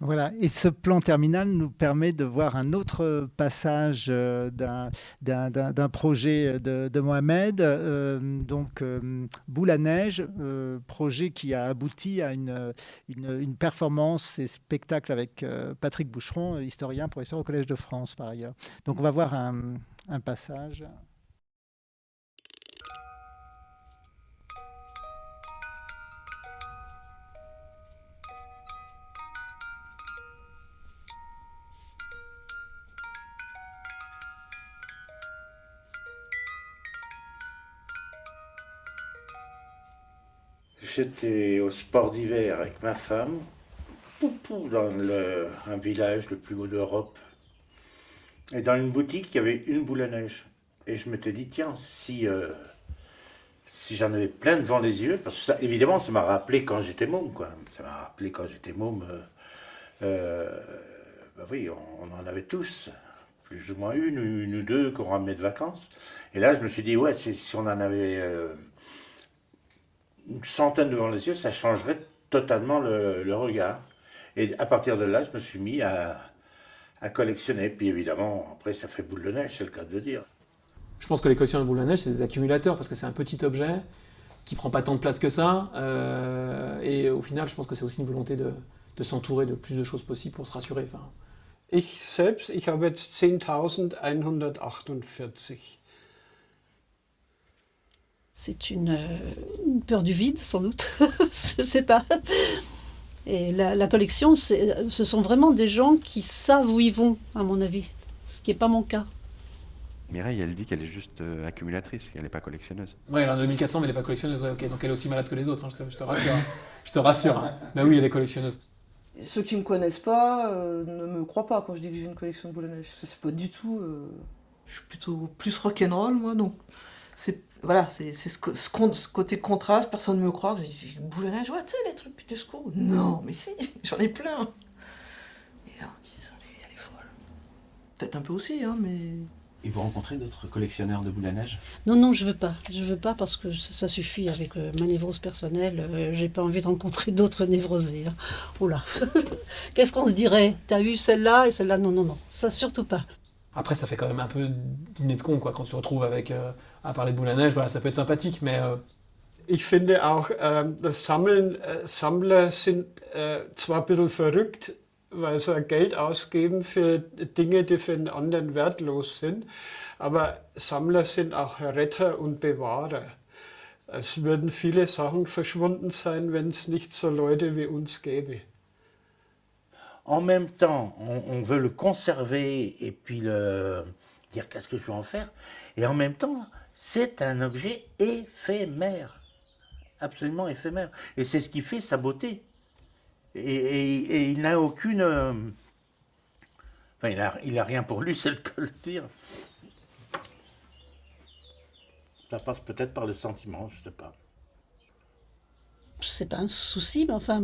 Speaker 1: Voilà, et ce plan terminal nous permet de voir un autre passage euh, d'un projet de, Mohamed, euh, donc euh, Boule à neige, projet qui a abouti à une, performance et spectacle avec Patrick Boucheron, historien, professeur au Collège de France par ailleurs. Donc on va voir un passage.
Speaker 19: J'étais au sport d'hiver avec ma femme, dans un village le plus haut d'Europe. Et dans une boutique, il y avait une boule à neige. Et je m'étais dit, tiens, si, euh, si j'en avais plein devant les yeux, parce que ça, évidemment, ça m'a rappelé quand j'étais môme, quoi. Ça m'a rappelé quand j'étais môme. Euh, euh, bah oui, on, en avait tous, plus ou moins une, une ou deux qu'on ramenait de vacances. Et là, je me suis dit, ouais, si on en avait une centaine devant les yeux, ça changerait totalement le, regard. Et à partir de là, je me suis mis à, collectionner. Puis évidemment, après, ça fait boule de neige, c'est le cas de dire.
Speaker 20: Je pense que les collections de boule de neige, c'est des accumulateurs parce que c'est un petit objet qui prend pas tant de place que ça. Euh, et au final, je pense que c'est aussi une volonté de, de s'entourer de plus de choses possibles pour se rassurer. Enfin,
Speaker 21: ich selbst, ich habe jetzt 10.148.
Speaker 22: C'est une, une, peur du vide, sans doute. Je ne sais pas. Et la, la collection, ce sont vraiment des gens qui savent où ils vont, à mon avis. Ce qui n'est pas mon cas.
Speaker 3: Mireille, elle dit qu'elle est juste euh, accumulatrice, qu'elle n'est pas collectionneuse.
Speaker 20: Oui, elle en a 2400, mais elle n'est pas collectionneuse. ok, donc elle est aussi malade que les autres, hein, je, te, rassure. je te rassure. Hein. Mais oui, elle est collectionneuse.
Speaker 7: Ceux qui ne me connaissent pas euh, ne me croient pas quand je dis que j'ai une collection de boules à neige. C'est pas du tout. Euh, je suis plutôt plus rock'n'roll, moi, donc c'est voilà, c'est ce, ce, côté contraste, personne ne me croit. Je boule à neige, ouais, tu sais, les trucs du secours. Non, mais si, j'en ai plein. Et là, on dit, elle est folle. Peut-être un peu aussi, hein, mais.
Speaker 23: Et vous rencontrez d'autres collectionneurs de boules à neige?
Speaker 22: Non, non, je veux pas. Je veux pas parce que ça, suffit avec euh, ma névrose personnelle. Euh, j'ai pas envie de rencontrer d'autres névrosés. Hein. Oula. Qu'est-ce qu'on se dirait? T'as eu celle-là et celle-là? Non, non, non. Ça surtout pas.
Speaker 20: Après, ça fait quand même un peu dîner de con, quoi, quand tu te retrouves avec, euh, à parler de boule à neige, voilà, ça peut être sympathique, mais... Euh...
Speaker 21: Ich finde auch, äh, das Sammeln, äh, Sammler sind äh, zwar ein bisschen verrückt, weil sie Geld ausgeben für Dinge, die für den anderen wertlos sind, aber Sammler sind auch Retter und Bewahrer. Es würden viele Sachen verschwunden sein, wenn es nicht so Leute wie uns gäbe.
Speaker 19: en même temps, on, veut le conserver et puis le dire qu'est-ce que je vais en faire. Et en même temps, c'est un objet éphémère, absolument éphémère. Et c'est ce qui fait sa beauté. Et, il n'a aucune. Enfin, il n'a il a rien pour lui, c'est le cas. Ça passe peut-être par le sentiment, je ne sais pas
Speaker 22: c'est pas un souci, mais enfin,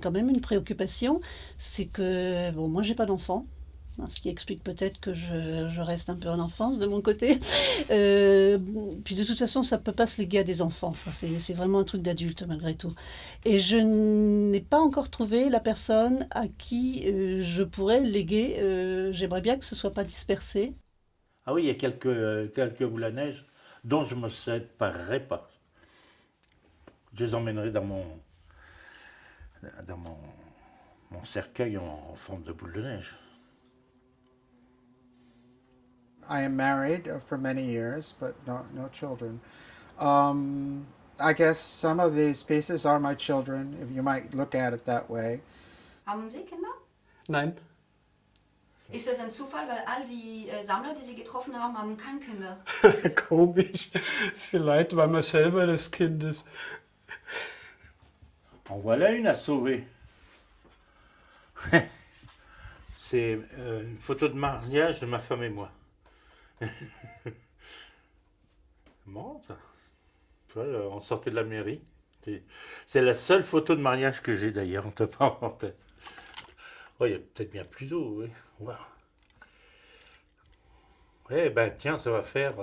Speaker 22: quand même une préoccupation, c'est que, bon, moi j'ai pas d'enfant, ce qui explique peut-être que je, reste un peu en enfance de mon côté. Euh, puis de toute façon, ça peut pas se léguer à des enfants, ça c'est vraiment un truc d'adulte malgré tout. Et je n'ai pas encore trouvé la personne à qui euh, je pourrais léguer. Euh, j'aimerais bien que ce soit pas dispersé.
Speaker 19: Ah oui, il y a quelques, quelques boules à neige dont je me séparerai pas je les emmènerai dans mon, dans mon, mon cercueil en, en, forme de boule de neige.
Speaker 24: I am married uh, for many years, but no, no children. Um, I guess some of these pieces are my children, if you might look at it that way.
Speaker 5: Haben Sie Kinder?
Speaker 21: Nein.
Speaker 5: Ist das ein Zufall, weil all die äh, Sammler, die Sie getroffen haben, haben keine Kinder?
Speaker 21: Komisch. Vielleicht, weil man selber das Kind ist.
Speaker 19: En voilà une à sauver. C'est euh, une photo de mariage de ma femme et moi. Bon, ça. on sortait de la mairie. C'est la seule photo de mariage que j'ai d'ailleurs, en tête. Oh, il y a peut-être bien plus d'eau. Eh ben tiens, ça va faire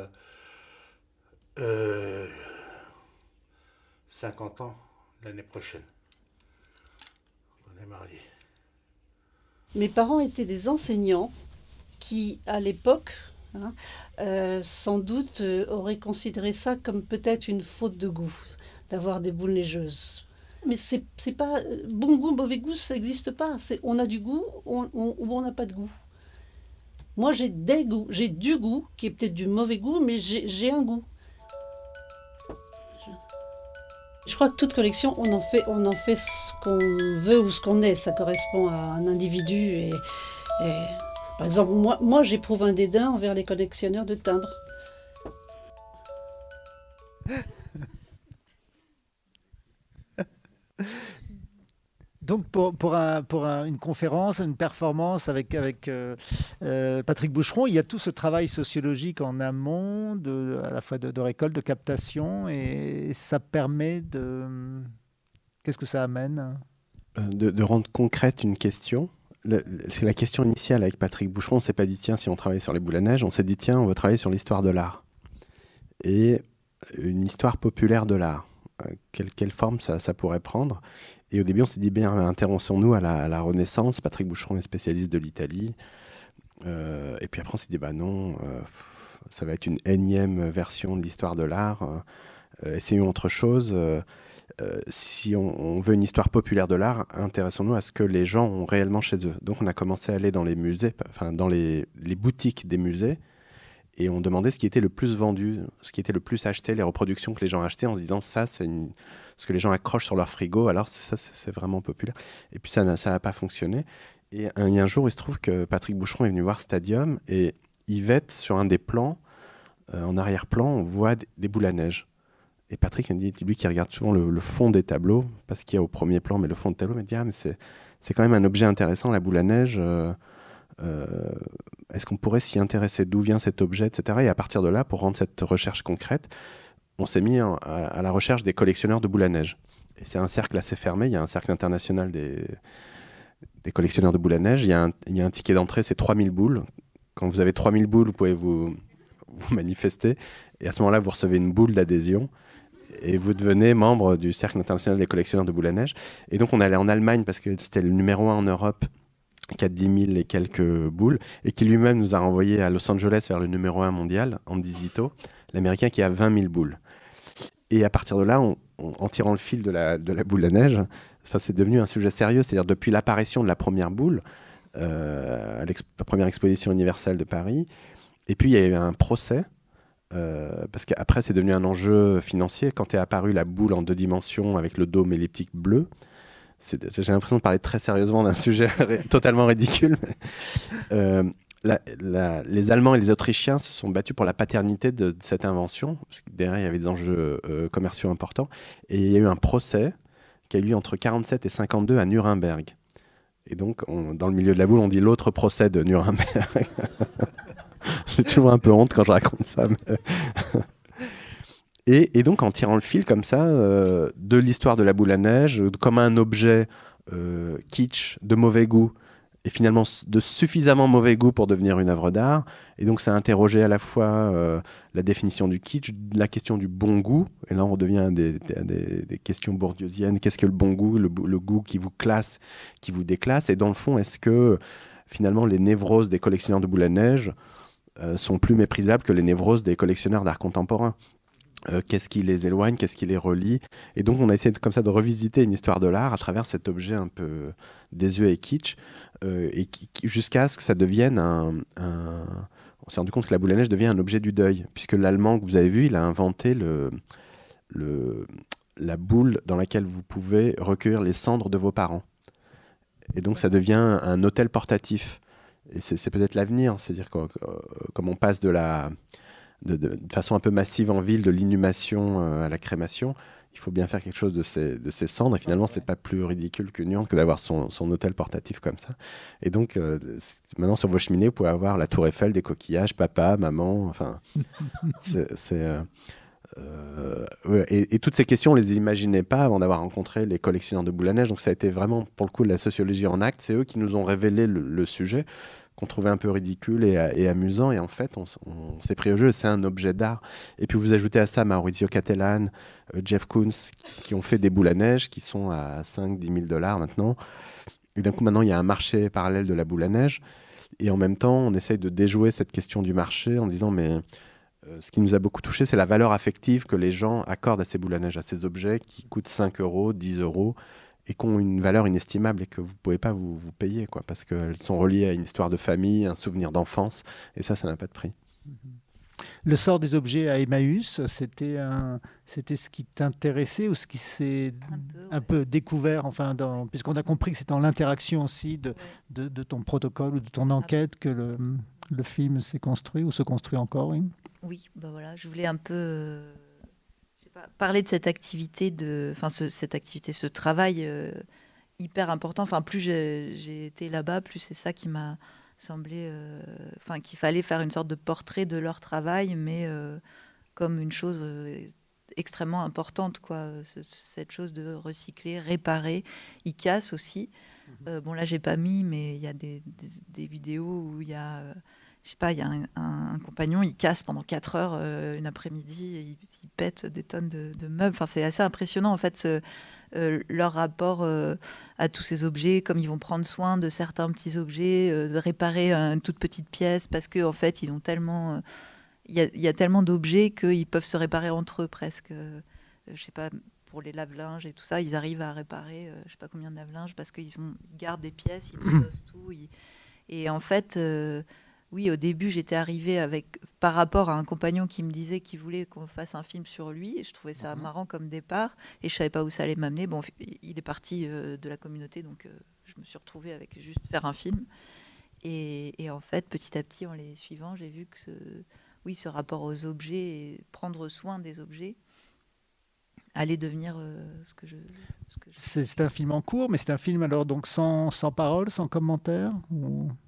Speaker 19: euh, 50 ans l'année prochaine. On est mariés.
Speaker 22: mes parents étaient des enseignants qui, à l'époque, hein, euh, sans doute euh, auraient considéré ça comme peut-être une faute de goût, d'avoir des boules neigeuses. Mais c'est pas. Bon goût, mauvais goût, ça n'existe pas. On a du goût ou on n'a pas de goût. Moi, j'ai des goûts. J'ai du goût, qui est peut-être du mauvais goût, mais j'ai un goût. Je crois que toute collection, on en fait, on en fait ce qu'on veut ou ce qu'on est. Ça correspond à un individu. Et, par exemple, moi, moi j'éprouve un dédain envers les collectionneurs de timbres.
Speaker 1: Donc pour, pour, un, pour une conférence, une performance avec, avec euh, euh, Patrick Boucheron, il y a tout ce travail sociologique en amont, de, à la fois de, récolte, de captation, et ça permet de... Qu'est-ce que ça amène?
Speaker 3: Euh, de, rendre concrète une question. C'est la question initiale avec Patrick Boucheron. On s'est pas dit, tiens, si on travaille sur les boules à neige, on s'est dit, tiens, on va travailler sur l'histoire de l'art. Et une histoire populaire de l'art. Quelle, quelle, forme ça, pourrait prendre? Et au début, on s'est dit, bien, intéressons-nous à la, Renaissance. Patrick Boucheron est spécialiste de l'Italie. Euh, et puis après, on s'est dit, bah non, euh, ça va être une énième version de l'histoire de l'art. Euh, essayons autre chose. Si on, veut une histoire populaire de l'art, intéressons-nous à ce que les gens ont réellement chez eux. Donc, on a commencé à aller dans les musées, enfin, dans les, boutiques des musées et on demandait ce qui était le plus vendu, ce qui était le plus acheté, les reproductions que les gens achetaient en se disant ça, c'est ce que les gens accrochent sur leur frigo, alors ça, c'est vraiment populaire. Et puis ça n'a pas fonctionné. Et un, un jour, il se trouve que Patrick Boucheron est venu voir Stadium et Yvette, sur un des plans, euh, en arrière-plan, on voit des, boules à neige. Et Patrick, lui qui regarde souvent le, fond des tableaux, parce qu'il y a au premier plan, mais le fond de tableau, il me dit, ah, mais c'est quand même un objet intéressant, la boule à neige. Euh, euh, est-ce qu'on pourrait s'y intéresser? D'où vient cet objet, etc. Et à partir de là, pour rendre cette recherche concrète, on s'est mis à, la recherche des collectionneurs de boules à neige. Et c'est un cercle assez fermé. Il y a un cercle international des, collectionneurs de boules à neige. Il y a un, ticket d'entrée, c'est 3000 boules. Quand vous avez 3000 boules, vous pouvez vous manifester. Et à ce moment-là, vous recevez une boule d'adhésion. Et vous devenez membre du Cercle international des collectionneurs de boules à neige. Et donc, on allait en Allemagne parce que c'était le numéro un en Europe qui a 10 000 et quelques boules, et qui lui-même nous a renvoyé à Los Angeles vers le numéro 1 mondial, Andy Zito, l'américain qui a 20 000 boules. Et à partir de là, en tirant le fil de la, boule à neige, ça c'est devenu un sujet sérieux, c'est-à-dire depuis l'apparition de la première boule, euh, à la première exposition universelle de Paris, et puis il y a eu un procès, euh, parce qu'après c'est devenu un enjeu financier, quand est apparue la boule en deux dimensions avec le dôme elliptique bleu, j'ai l'impression de parler très sérieusement d'un sujet totalement ridicule. Euh, les Allemands et les Autrichiens se sont battus pour la paternité de, cette invention. Parce que derrière, il y avait des enjeux euh, commerciaux importants. Et il y a eu un procès qui a eu lieu entre 47 et 52 à Nuremberg. Et donc, dans le milieu de la boule, on dit l'autre procès de Nuremberg. J'ai toujours un peu honte quand je raconte ça. Et, donc en tirant le fil comme ça euh, de l'histoire de la boule à neige, comme un objet euh, kitsch, de mauvais goût, et finalement de suffisamment mauvais goût pour devenir une œuvre d'art. Et donc ça a interrogé à la fois euh, la définition du kitsch, la question du bon goût, et là on redevient des, des, questions bourdieusiennes. Qu'est-ce que le bon goût, le, le, goût qui vous classe, qui vous déclasse, et dans le fond, est-ce que finalement les névroses des collectionneurs de boules à neige sont plus méprisables que les névroses des collectionneurs d'art contemporain euh, qu'est-ce qui les éloigne, qu'est-ce qui les relie? Et donc on a essayé de, comme ça de revisiter une histoire de l'art à travers cet objet un peu désuet et kitsch, euh, et jusqu'à ce que ça devienne un, On s'est rendu compte que la boule à neige devient un objet du deuil, puisque l'allemand que vous avez vu, il a inventé le, le, la boule dans laquelle vous pouvez recueillir les cendres de vos parents. Et donc ça devient un hôtel portatif. Et c'est peut-être l'avenir, c'est-à-dire que, euh, comme on passe de la de, façon un peu massive en ville de l'inhumation euh, à la crémation. Il faut bien faire quelque chose de ces, de ces cendres. Et finalement, c'est pas plus ridicule qu'une urne que d'avoir son, son, hôtel portatif comme ça. Et donc, euh, maintenant, sur vos cheminées, vous pouvez avoir la tour Eiffel, des coquillages, papa, maman. Enfin, c'est. Euh, et, et, toutes ces questions, on les imaginait pas avant d'avoir rencontré les collectionneurs de boules à neige. Donc ça a été vraiment, pour le coup, de la sociologie en acte. C'est eux qui nous ont révélé le sujet qu'on trouvait un peu ridicule et, amusant. Et en fait, on, s'est pris au jeu. C'est un objet d'art. Et puis vous ajoutez à ça Maurizio Cattelan, euh, Jeff Koons, qui ont fait des boules à neige qui sont à 5-10 000 dollars maintenant. Et d'un coup, maintenant, il y a un marché parallèle de la boule à neige. Et en même temps, on essaye de déjouer cette question du marché en disant, mais euh, ce qui nous a beaucoup touché, c'est la valeur affective que les gens accordent à ces boules à neige, à ces objets qui coûtent 5 euros, 10 euros, et qui ont une valeur inestimable et que vous ne pouvez pas vous, vous, payer, quoi, parce qu'elles sont reliées à une histoire de famille, un souvenir d'enfance, et ça, ça n'a pas de prix.
Speaker 1: Le sort des objets à Emmaüs, c'était c'était ce qui t'intéressait ou ce qui s'est un, peu, découvert, enfin, puisqu'on a compris que c'est dans l'interaction aussi de, de, ton protocole ou de ton enquête que le, le film s'est construit ou se construit encore. Oui,
Speaker 8: oui bah voilà, je voulais un peu parler de cette activité, de, enfin, cette activité, ce travail euh, hyper important. Enfin, plus j'ai été là-bas, plus c'est ça qui m'a semblé, euh, enfin, qu'il fallait faire une sorte de portrait de leur travail, mais euh, comme une chose extrêmement importante, quoi. cette chose de recycler, réparer. Ils cassent aussi. Mhm. bon, là, j'ai pas mis, mais il y a des, des vidéos où il y a je sais pas, il y a un, compagnon, il casse pendant 4 heures euh, une après-midi, il, pète des tonnes de, meubles. Enfin, c'est assez impressionnant en fait euh, leur rapport euh, à tous ces objets, comme ils vont prendre soin de certains petits objets, de réparer une toute petite pièce parce qu'en en fait ils ont tellement, il y, a tellement d'objets qu'ils peuvent se réparer entre eux presque. je sais pas pour les lave-linges et tout ça, ils arrivent à réparer, je sais pas combien de lave-linges parce qu'ils ils gardent des pièces, ils dédossent tout. Et en fait, oui, au début, j'étais arrivée avec, par rapport à un compagnon qui me disait qu'il voulait qu'on fasse un film sur lui. Et je trouvais ça mhm. marrant comme départ. Et je savais pas où ça allait m'amener. Bon, il est parti euh, de la communauté, donc euh, je me suis retrouvée avec juste faire un film. Et, en fait, petit à petit, en les suivant, j'ai vu que ce, oui, ce rapport aux objets et prendre soin des objets allait devenir euh, ce que je.
Speaker 1: C'est un film en cours, mais c'est un film alors donc sans, sans parole, sans commentaire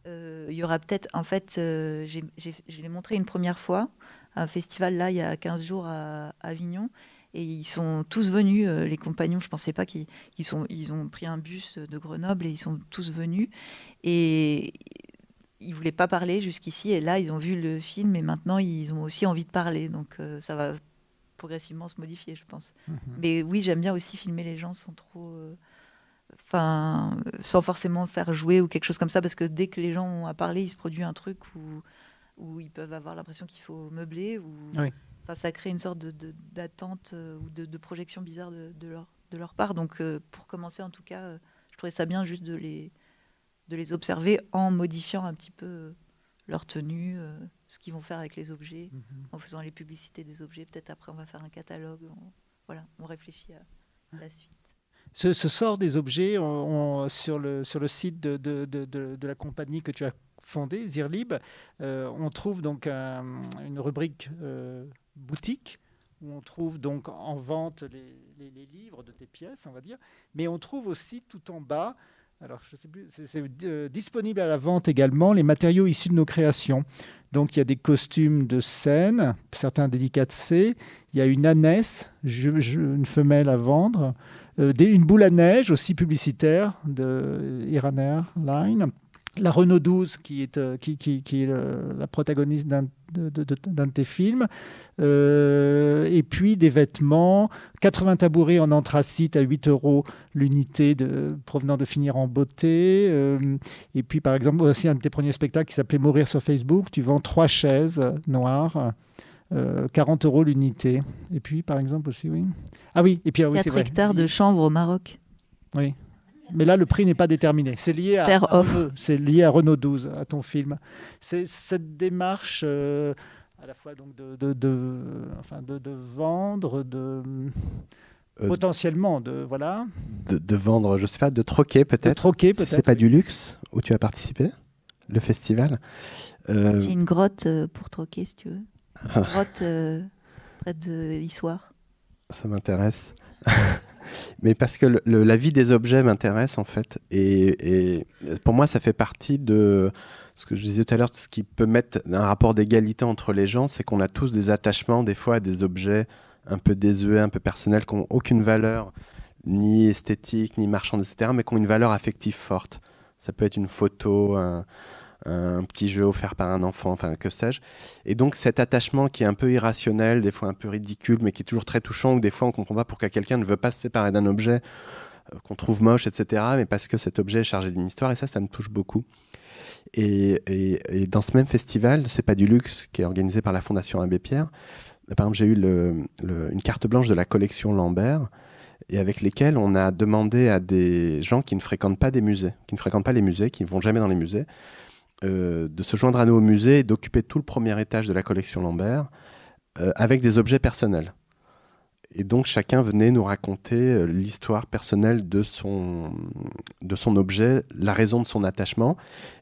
Speaker 8: euh, Il y aura peut-être. En fait, euh, je l'ai montré une première fois à un festival là, il y a 15 jours à, Avignon. Et ils sont tous venus, les compagnons. Je pensais pas qu'ils sont. Ils ont pris un bus de Grenoble et ils sont tous venus. Et ils voulaient pas parler jusqu'ici. Et là, ils ont vu le film et maintenant, ils ont aussi envie de parler. Donc, ça va progressivement se modifier, je pense. Mhm. Mais oui, j'aime bien aussi filmer les gens sans trop. Euh, enfin, sans forcément faire jouer ou quelque chose comme ça, parce que dès que les gens ont à parler, il se produit un truc où, où ils peuvent avoir l'impression qu'il faut meubler. Ou, enfin, ça crée une sorte d'attente de, euh, ou de, projection bizarre de, leur, de leur part. Donc, euh, pour commencer, en tout cas, je trouvais ça bien juste de les, de les observer en modifiant un petit peu leur tenue, euh, ce qu'ils vont faire avec les objets, mhm. en faisant les publicités des objets. Peut-être après, on va faire un catalogue. voilà, on réfléchit à, la suite.
Speaker 1: Ce, sort des objets sur, le, sur le site de, de, de, de, la compagnie que tu as fondée, Zirlib, euh, on trouve donc une rubrique euh, boutique où on trouve donc en vente les, les, les, livres de tes pièces, on va dire, mais on trouve aussi tout en bas alors, je sais plus, c'est euh, disponible à la vente également les matériaux issus de nos créations. Donc, il y a des costumes de scène, certains C. Il y a une ânesse, une femelle à vendre. Euh, une boule à neige aussi publicitaire de Iran Line la Renault 12, qui est, euh, qui, qui, qui est la protagoniste d'un de, de, de, tes films, euh, et puis des vêtements, 80 tabourets en anthracite à 8 euros l'unité provenant de Finir en beauté, euh, et puis par exemple aussi un de tes premiers spectacles qui s'appelait Mourir sur Facebook, tu vends trois chaises noires. 40 euros l'unité. Et puis, par exemple, aussi, oui. Ah oui, et puis, ah oui,
Speaker 8: 4 hectares de chanvre au Maroc.
Speaker 1: Oui, mais là, le prix n'est pas déterminé. C'est lié à, c'est lié à Renault 12, à ton film. C'est cette démarche euh, à la fois donc de, de, de, enfin de, de vendre, de euh, potentiellement de voilà.
Speaker 3: De, vendre, je sais pas, de troquer peut-être. De
Speaker 1: troquer peut-être.
Speaker 3: c'est pas du luxe où tu as participé, le festival.
Speaker 8: Euh, J'ai une grotte pour troquer si tu veux. Une grotte près de l'Issoire.
Speaker 3: Ça m'intéresse. mais parce que la vie des objets m'intéresse en fait. Et, pour moi, ça fait partie de ce que je disais tout à l'heure, ce qui peut mettre un rapport d'égalité entre les gens, c'est qu'on a tous des attachements des fois à des objets un peu désuets, un peu personnels, qui n'ont aucune valeur, ni esthétique, ni marchande, etc., mais qui ont une valeur affective forte. Ça peut être une photo, un, un petit jeu offert par un enfant, enfin que sais-je. Et donc cet attachement qui est un peu irrationnel, des fois un peu ridicule, mais qui est toujours très touchant, ou des fois on comprend pas pourquoi quelqu'un ne veut pas se séparer d'un objet, qu'on trouve moche, etc., mais parce que cet objet est chargé d'une histoire, et ça, ça me touche beaucoup. Et, et, dans ce même festival, c'est pas du luxe qui est organisé par la Fondation Abbé Pierre. Par exemple, j'ai eu une carte blanche de la collection Lambert, et avec lesquels on a demandé à des gens qui ne fréquentent pas des musées, qui ne fréquentent pas les musées, qui ne vont jamais dans les musées, euh, de se joindre à nous au musée et d'occuper tout le premier étage de la collection Lambert euh, avec des objets personnels. Et donc chacun venait nous raconter euh, l'histoire personnelle de son, de son objet, la raison de son attachement.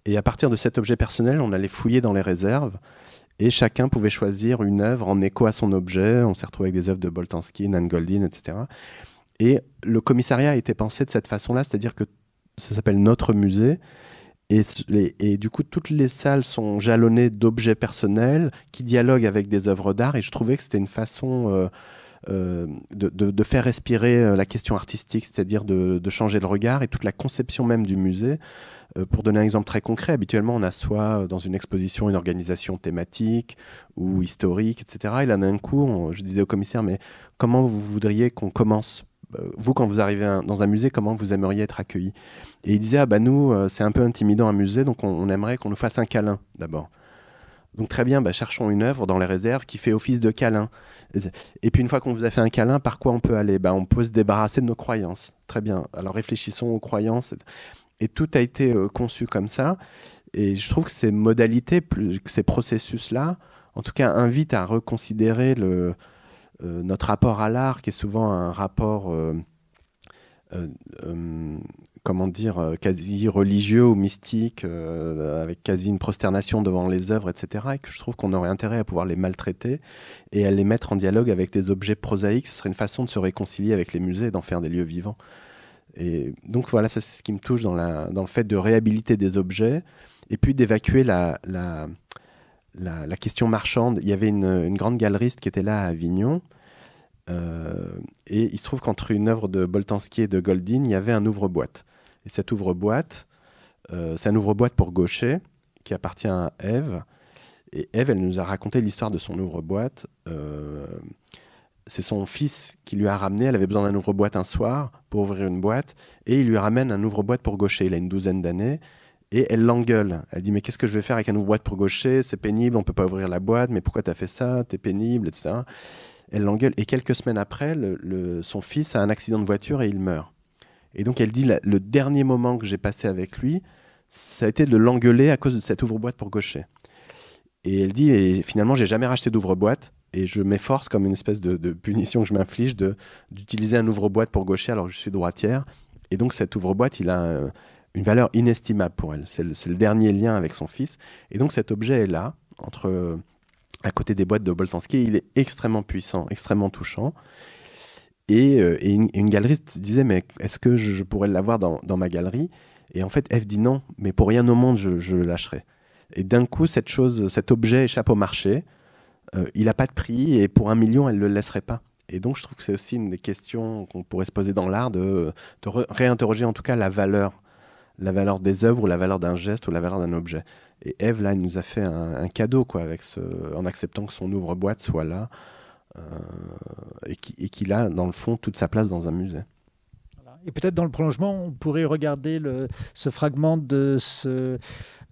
Speaker 3: Et à partir de cet objet personnel, on allait fouiller dans les réserves. Et chacun pouvait choisir une œuvre en écho à son objet. On s'est retrouvé avec des œuvres de Boltanski, Nan Goldin, etc. Et le commissariat a été pensé de cette façon-là, c'est-à-dire que ça s'appelle Notre Musée. Et, du coup, toutes les salles sont jalonnées d'objets personnels qui dialoguent avec des œuvres d'art. Et je trouvais que c'était une façon euh, euh, de, faire respirer euh, la question artistique, c'est-à-dire de, changer le regard et toute la conception même du musée. pour donner un exemple très concret, habituellement, on a soit dans une exposition une organisation thématique ou historique, etc. Et là, d'un coup, je disais au commissaire, mais comment vous voudriez qu'on commence? Vous, quand vous arrivez dans un musée, comment vous aimeriez être accueilli? Et il disait, ah bah nous, euh, c'est un peu intimidant un musée, donc on, aimerait qu'on nous fasse un câlin d'abord. Donc très bien, bah, cherchons une œuvre dans les réserves qui fait office de câlin. Et puis une fois qu'on vous a fait un câlin, par quoi on peut aller? Bah, On peut se débarrasser de nos croyances. Très bien, alors réfléchissons aux croyances. Et tout a été euh, conçu comme ça. Et je trouve que ces modalités, plus, que ces processus-là, en tout cas, invitent à reconsidérer le, euh, notre rapport à l'art, qui est souvent un rapport, euh, euh, comment dire, quasi religieux ou mystique, avec quasi une prosternation devant les œuvres, etc., et que je trouve qu'on aurait intérêt à pouvoir les maltraiter et à les mettre en dialogue avec des objets prosaïques. Ce serait une façon de se réconcilier avec les musées d'en faire des lieux vivants. Et donc voilà, c'est ce qui me touche dans, le fait de réhabiliter des objets et puis d'évacuer la la, question marchande. Il y avait une, grande galeriste qui était là à Avignon. Euh, et il se trouve qu'entre une œuvre de Boltanski et de Goldin, il y avait un ouvre-boîte. Et cet ouvre-boîte, euh, c'est un ouvre-boîte pour Gaucher, qui appartient à Eve. Et Eve, elle nous a raconté l'histoire de son ouvre-boîte. Euh, c'est son fils qui lui a ramené. Elle avait besoin d'un ouvre-boîte un soir pour ouvrir une boîte. Et il lui ramène un ouvre-boîte pour Gaucher. Il a une douzaine d'années. Et elle l'engueule. Elle dit Mais qu'est-ce que je vais faire avec un ouvre-boîte pour gaucher? C'est pénible, on peut pas ouvrir la boîte, mais pourquoi tu as fait ça? T'es pénible, etc. Elle l'engueule. Et quelques semaines après, son fils a un accident de voiture et il meurt. Et donc elle dit Le dernier moment que j'ai passé avec lui, ça a été de l'engueuler à cause de cette ouvre-boîte pour gaucher. Et elle dit Et finalement, j'ai jamais racheté d'ouvre-boîte. Et je m'efforce, comme une espèce de, punition que je m'inflige, d'utiliser un ouvre-boîte pour gaucher alors que je suis droitière. Et donc cet ouvre-boîte, il a une valeur inestimable pour elle. C'est le, dernier lien avec son fils. Et donc cet objet est là, entre, à côté des boîtes de Boltanski. Il est extrêmement puissant, extrêmement touchant. Et, euh, une, galeriste disait, mais est-ce que je, pourrais l'avoir dans, ma galerie? Et en fait, Eve dit non, mais pour rien au monde, je, le lâcherai. Et d'un coup, cette chose, cet objet échappe au marché. Euh, il n'a pas de prix et pour un million, elle ne le laisserait pas. Et donc, je trouve que c'est aussi une des questions qu'on pourrait se poser dans l'art, de réinterroger en tout cas la valeur la valeur des œuvres ou la valeur d'un geste ou la valeur d'un objet. Et Eve, là, elle nous a fait un, cadeau, quoi, avec ce, en acceptant que son ouvre-boîte soit là euh, et qu'il a, dans le fond, toute sa place dans un musée.
Speaker 1: Et peut-être dans le prolongement, on pourrait regarder le, ce fragment de ce,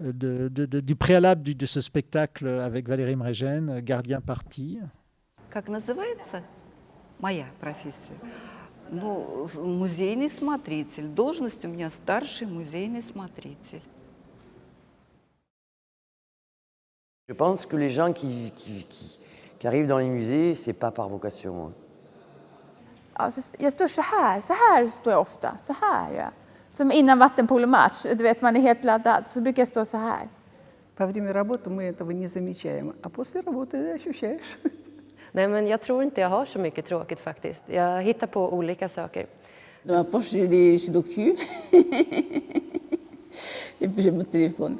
Speaker 1: de, de, du préalable de ce spectacle avec Valérie Mregen, Gardien parti.
Speaker 25: Как называется? Моя профессия. Ну, музейный смотритель. Должность у меня старший музейный смотритель.
Speaker 26: Je pense que les gens qui, qui, qui, qui arrivent dans les musées, c'est pas par vocation.
Speaker 13: Alltså, jag står så här, så här står jag ofta, så här ja. Som innan vattenpolomatch, du vet man är helt laddad, så brukar jag stå så här.
Speaker 27: Во время работы мы этого не замечаем, а после работы ощущаешь.
Speaker 28: Nej, men jag tror inte jag har så mycket tråkigt faktiskt. Jag hittar på olika saker.
Speaker 27: Dans ma poche, j'ai des sudoku. Et puis j'ai mon téléphone.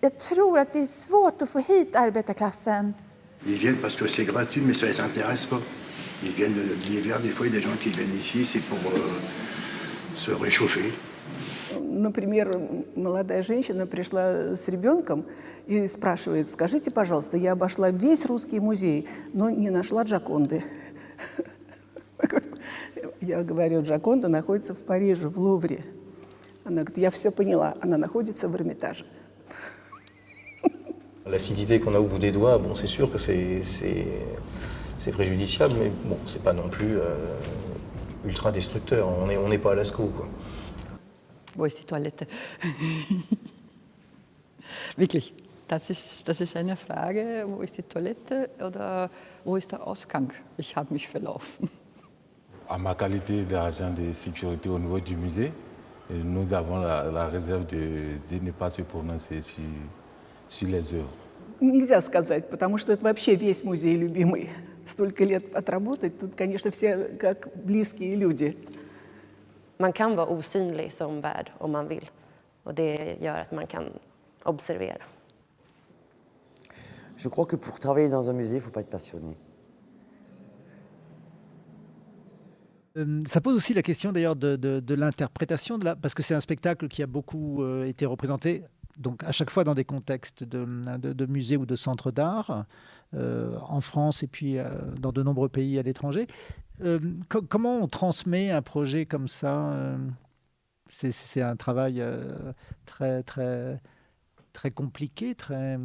Speaker 13: Jag tror att det är svårt att få hit arbetarklassen.
Speaker 29: Ils viennent parce que c'est gratuit, mais ça les intéresse pas. Ils viennent de l'hiver, des fois, il y a des gens qui viennent ici, c'est pour euh, se réchauffer.
Speaker 27: Например, молодая женщина пришла с ребенком и спрашивает, скажите, пожалуйста, я обошла весь русский музей, но не нашла Джаконды. Я говорю, Джаконда находится в Париже, в Лувре. Она говорит, я все поняла, она находится в Эрмитаже.
Speaker 30: L'acidité qu'on a au bout des doigts, bon, c'est sûr que c'est préjudiciable, mais bon, c'est pas non plus euh, ultra destructeur. On n'est on est pas à Lascaux, quoi.
Speaker 31: Wo ist die Toilette? Wirklich, das ist, das ist eine Frage, wo ist die Toilette oder wo ist der Ausgang? Ich habe mich verlaufen.
Speaker 32: À ma qualité d'agent de sécurité au niveau du musée, nous avons la, la réserve de, de, ne pas se prononcer sur, sur les œuvres.
Speaker 27: Нельзя сказать, потому что это вообще весь музей любимый. Столько лет отработать, тут, конечно, все как близкие люди.
Speaker 28: Man kan vara osynlig som värd om man vill. Och det gör att man kan observera.
Speaker 26: Je crois que pour travailler dans un musée, il ne faut pas être passionné.
Speaker 1: Euh, ça pose aussi la question d'ailleurs de, de, de l'interprétation, parce que c'est un spectacle qui a beaucoup euh, été représenté, donc à chaque fois dans des contextes de, de musées ou de centres d'art, euh, en France et puis euh, dans de nombreux pays à l'étranger. Euh, co comment on transmet un projet comme ça C'est un travail très, très, très compliqué, très...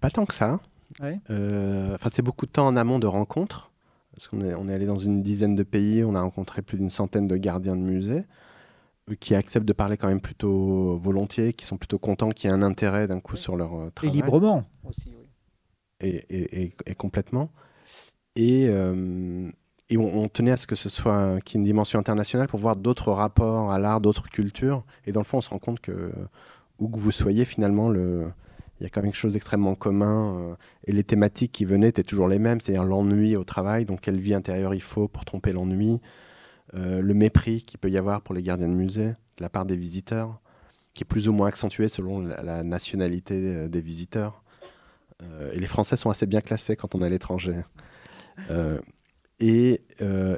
Speaker 3: pas tant que ça.
Speaker 1: Ouais.
Speaker 3: Enfin, c'est beaucoup de temps en amont de rencontres. Parce qu'on est, on est allé dans une dizaine de pays, on a rencontré plus d'une centaine de gardiens de musées qui acceptent de parler quand même plutôt volontiers, qui sont plutôt contents qu'il y ait un intérêt d'un coup sur leur travail.
Speaker 1: Et librement aussi, oui.
Speaker 3: Et, complètement. Et, euh, on, tenait à ce que ce soit qu'il y ait une dimension internationale pour voir d'autres rapports à l'art, d'autres cultures. Et dans le fond, on se rend compte que où que vous soyez, finalement, le, il y a quand même quelque chose d'extrêmement commun. Euh, et les thématiques qui venaient étaient toujours les mêmes, c'est-à-dire l'ennui au travail, donc quelle vie intérieure il faut pour tromper l'ennui, euh, le mépris qu'il peut y avoir pour les gardiens de musée de la part des visiteurs, qui est plus ou moins accentué selon la, nationalité des visiteurs. Euh, et les Français sont assez bien classés quand on est à l'étranger. Euh, et,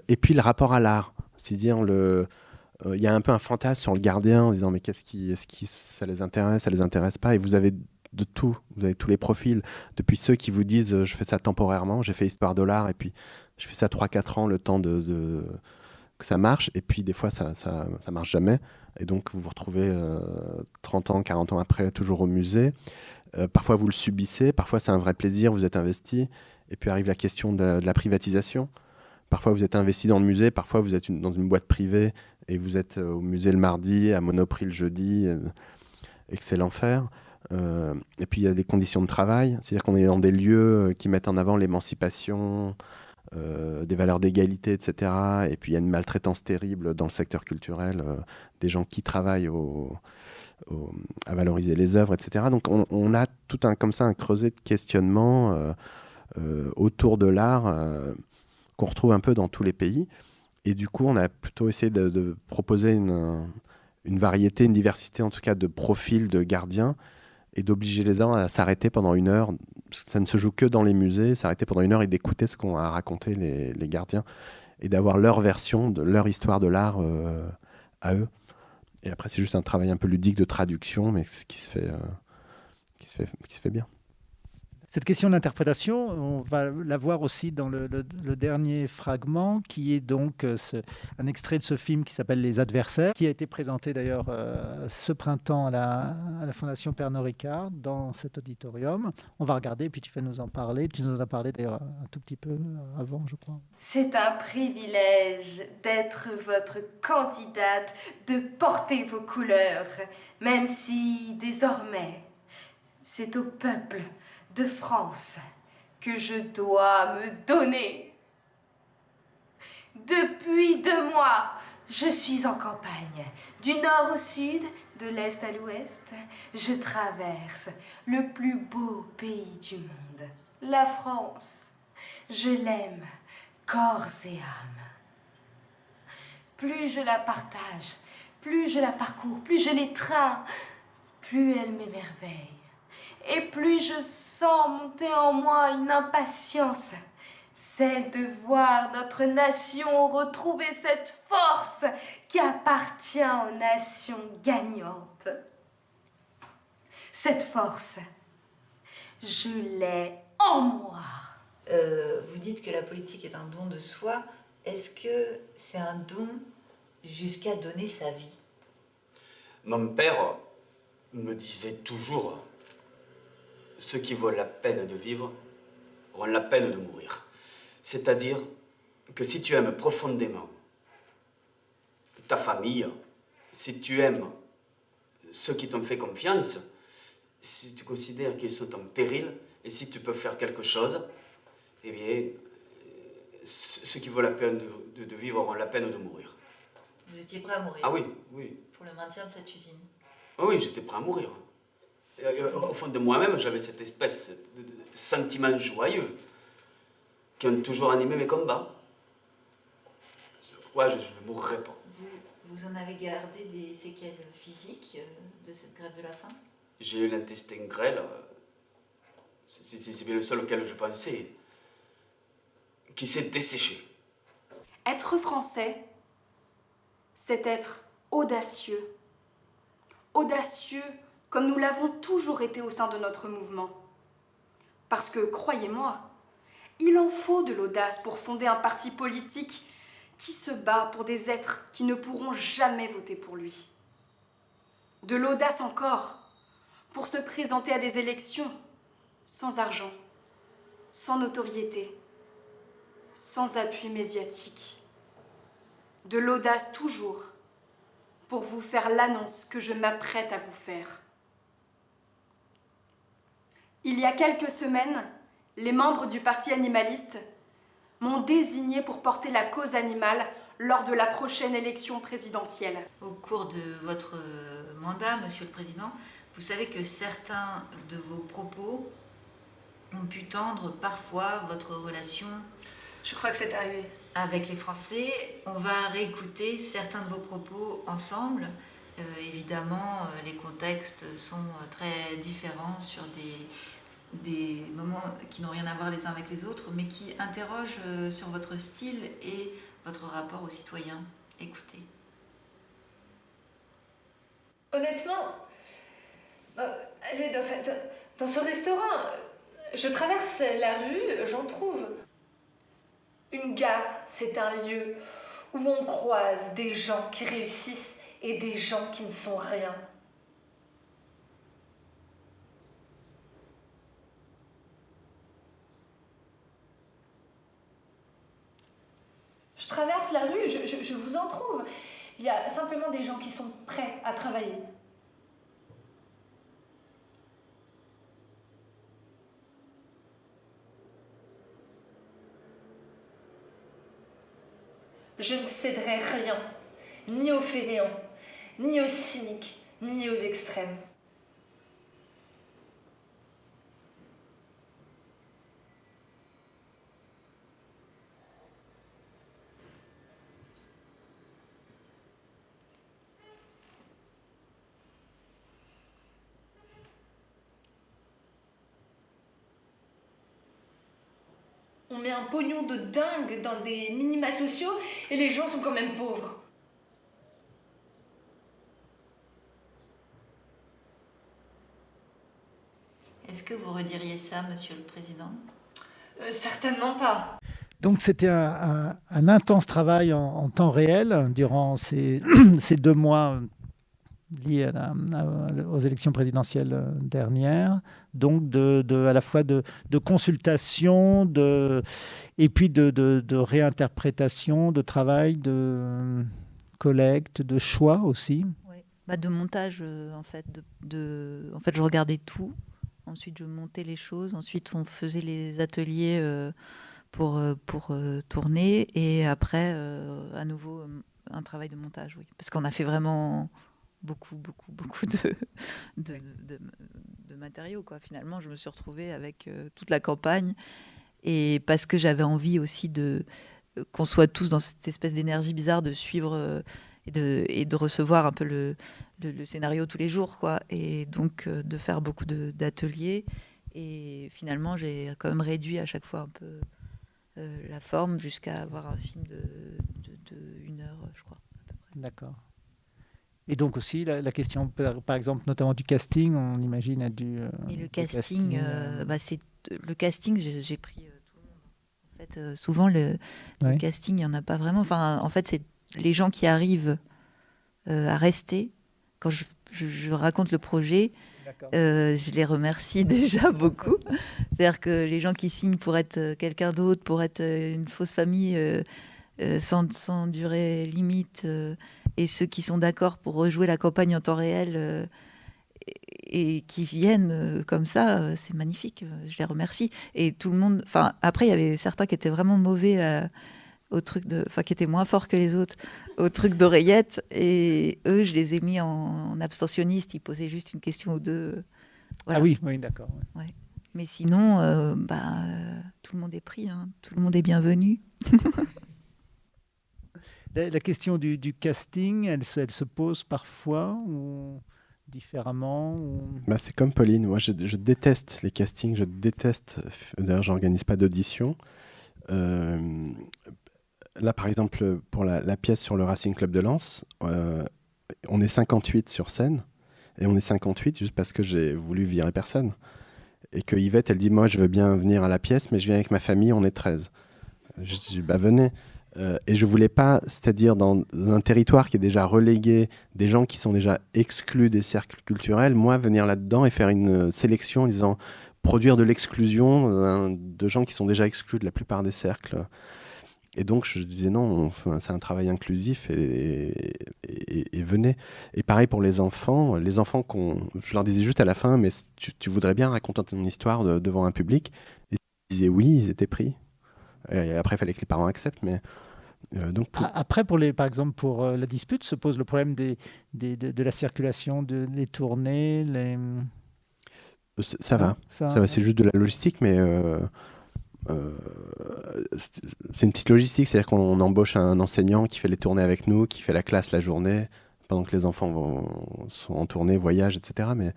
Speaker 3: et puis le rapport à l'art, c'est-à-dire il y a un peu un fantasme sur le gardien en disant mais qu'est-ce qui, est-ce qui ça les intéresse, ça les intéresse pas, et vous avez de tout. Vous avez tous les profils, depuis ceux qui vous disent euh, je fais ça temporairement, j'ai fait histoire de l'art et puis je fais ça 3-4 ans le temps de, de, que ça marche, et puis des fois ça, ça, ça marche jamais, et donc vous vous retrouvez euh, 30 ans, 40 ans après toujours au musée. Euh, parfois vous le subissez, parfois c'est un vrai plaisir, vous êtes investi, et puis arrive la question de, la privatisation. Parfois vous êtes investi dans le musée, parfois vous êtes dans une boîte privée et vous êtes euh, au musée le mardi, à Monoprix le jeudi, euh, et c'est l'enfer. Euh, et puis il y a des conditions de travail, c'est-à-dire qu'on est dans des lieux qui mettent en avant l'émancipation, des valeurs d'égalité, etc. Et puis il y a une maltraitance terrible dans le secteur culturel, des gens qui travaillent au, au, à valoriser les œuvres, etc. Donc on, a tout un comme ça un creuset de questionnement euh, euh, autour de l'art euh, qu'on retrouve un peu dans tous les pays. Et du coup, on a plutôt essayé de, proposer une, variété, une diversité en tout cas de profils de gardiens et d'obliger les gens à s'arrêter pendant une heure. Ça ne se joue que dans les musées, s'arrêter pendant une heure et d'écouter ce qu'ont à raconter les, gardiens et d'avoir leur version, de leur histoire de l'art euh, à eux. Et après, c'est juste un travail un peu ludique de traduction, mais qui se fait, euh, qui se fait, qui se fait bien.
Speaker 1: Cette question d'interprétation, on va la voir aussi dans le, dernier fragment, qui est donc euh, un extrait de ce film qui s'appelle Les Adversaires, qui a été présenté d'ailleurs euh, ce printemps à la, à la, Fondation Pernod Ricard dans cet auditorium. On va regarder, puis tu vas nous en parler. Tu nous en as parlé d'ailleurs un tout petit peu avant, je crois.
Speaker 33: C'est un privilège d'être votre candidate, de porter vos couleurs, même si désormais c'est au peuple de France que je dois me donner. Depuis deux mois, je suis en campagne, du nord au sud, de l'est à l'ouest. Je traverse le plus beau pays du monde, la France. Je l'aime, corps et âme. Plus je la partage, plus je la parcours, plus je l'étreins, plus elle m'émerveille et plus je sens monter en moi une impatience, celle de voir notre nation retrouver cette force qui appartient aux nations gagnantes. Cette force, je l'ai en moi.
Speaker 14: Euh, vous dites que la politique est un don de soi.
Speaker 34: Est-ce que c'est un don jusqu'à donner sa vie?
Speaker 35: Mon père me disait toujours ceux qui vaut la peine de vivre auront la peine de mourir. C'est-à-dire que si tu aimes profondément ta famille, si tu aimes ceux qui t'ont fait confiance, si tu considères qu'ils sont en péril, et si tu peux faire quelque chose, eh bien, ceux qui vaut la peine de, vivre auront la peine de mourir.
Speaker 34: Vous étiez prêt à mourir
Speaker 35: Ah oui, oui.
Speaker 34: Pour le maintien de cette usine?
Speaker 35: Ah oui, j'étais prêt à mourir. Au fond de moi-même, j'avais cette espèce de, sentiment joyeux qui ont toujours animé mes combats. Ouais, je, ne mourrai pas.
Speaker 34: Vous, vous, en avez gardé des séquelles physiques euh, de cette grève de la faim?
Speaker 35: J'ai eu l'intestin grêle. Euh, c'est bien le seul auquel je pensais. Qui s'est desséché.
Speaker 36: Être français, c'est être audacieux. Audacieux comme nous l'avons toujours été au sein de notre mouvement. Parce que, croyez-moi, il en faut de l'audace pour fonder un parti politique qui se bat pour des êtres qui ne pourront jamais voter pour lui. De l'audace encore pour se présenter à des élections sans argent, sans notoriété, sans appui médiatique. De l'audace toujours pour vous faire l'annonce que je m'apprête à vous faire. Il y a quelques semaines, les membres du Parti animaliste m'ont désigné pour porter la cause animale lors de la prochaine élection présidentielle.
Speaker 34: Au cours de votre mandat, Monsieur le Président, vous savez que certains de vos propos ont pu tendre parfois votre relation.
Speaker 36: Je crois que c'est arrivé.
Speaker 34: Avec les Français, on va réécouter certains de vos propos ensemble. Euh, évidemment, euh, les contextes sont euh, très différents sur des, des moments qui n'ont rien à voir les uns avec les autres, mais qui interrogent sur votre style et votre rapport aux citoyens. Écoutez.
Speaker 36: Honnêtement, dans, dans ce restaurant, je traverse la rue, j'en trouve. Une gare, c'est un lieu où on croise des gens qui réussissent et des gens qui ne sont rien. Je traverse la rue, je, vous en trouve. Il y a simplement des gens qui sont prêts à travailler. Je ne céderai rien, ni aux fainéants, ni aux cyniques, ni aux extrêmes. on met un pognon de dingue dans des minima sociaux et les gens sont quand même pauvres.
Speaker 34: Est-ce que vous rediriez ça, Monsieur le Président?
Speaker 36: Euh, Certainement pas.
Speaker 1: Donc c'était un, intense travail en, temps réel durant ces, ces deux mois lié aux élections présidentielles euh, dernières, donc de, à la fois de, consultation de, et puis de, réinterprétation, de travail, de collecte, de choix aussi.
Speaker 8: Bah de montage euh, en fait. De, en fait, je regardais tout. Ensuite, je montais les choses. Ensuite, on faisait les ateliers euh, pour, pour tourner. Et après, à nouveau, un travail de montage, oui. Parce qu'on a fait vraiment beaucoup, beaucoup, beaucoup de, de, de, matériaux. Quoi. Finalement, je me suis retrouvée avec euh, toute la campagne et parce que j'avais envie aussi de euh, qu'on soit tous dans cette espèce d'énergie bizarre de suivre euh, et, de, et de recevoir un peu le, le, scénario tous les jours. Quoi. Et donc de faire beaucoup d'ateliers. Et finalement, j'ai quand même réduit à chaque fois un peu la forme jusqu'à avoir un film de, de, de une heure, je crois.
Speaker 1: D'accord. Et donc aussi la, question, par, exemple, notamment du casting, on imagine a dû.
Speaker 8: Euh, et le casting, euh, euh, bah, c'est le casting, j'ai pris tout le monde. En fait, euh, souvent, le, casting, il n'y en a pas vraiment. Enfin, en fait, c'est les gens qui arrivent euh, à rester. Quand je, raconte le projet, euh, je les remercie déjà beaucoup. C'est-à-dire que les gens qui signent pour être quelqu'un d'autre, pour être une fausse famille sans, sans, durée limite, et ceux qui sont d'accord pour rejouer la campagne en temps réel et qui viennent euh, comme ça, euh, c'est magnifique. Euh, je les remercie. Et tout le monde. Enfin, après, il y avait certains qui étaient vraiment mauvais au truc de. Enfin, qui étaient moins forts que les autres au truc d'oreillette. Et eux, je les ai mis en, abstentionniste. Ils posaient juste une question ou deux.
Speaker 1: Ah oui, oui, d'accord.
Speaker 8: Ouais. Mais sinon, bah, tout le monde est pris. Hein. Tout le monde est bienvenu.
Speaker 1: la, question du, casting, elle, elle, se pose parfois ou différemment
Speaker 3: bah, C'est comme Pauline, moi je, déteste les castings, je déteste, d'ailleurs j'organise pas d'audition. Euh, là par exemple pour la, pièce sur le Racing Club de Lens, euh, on est 58 sur scène, et on est 58 juste parce que j'ai voulu virer personne. Et que Yvette, elle dit, moi je veux bien venir à la pièce, mais je viens avec ma famille, on est 13. Je dis, bah venez. Euh, et je voulais pas, c'est-à-dire dans un territoire qui est déjà relégué, des gens qui sont déjà exclus des cercles culturels, moi venir là-dedans et faire une sélection en disant produire de l'exclusion euh, de gens qui sont déjà exclus de la plupart des cercles. Et donc je disais non, c'est un travail inclusif et, et, venez. Et pareil pour les enfants, les enfants qu'on, je leur disais juste à la fin, mais tu, voudrais bien raconter ton histoire devant un public. Et ils disaient oui, ils étaient pris. Et après, il fallait que les parents acceptent, mais
Speaker 1: euh, donc Après, pour les, par exemple, pour euh, la dispute, se pose le problème des, des de, la circulation, de les tournées, les...
Speaker 3: Euh, ça, va, ça, va. C'est juste de la logistique, mais c'est une petite logistique, c'est-à-dire qu'on embauche un enseignant qui fait les tournées avec nous, qui fait la classe la journée, pendant que les enfants vont, sont en tournée, voyagent, etc. Mais,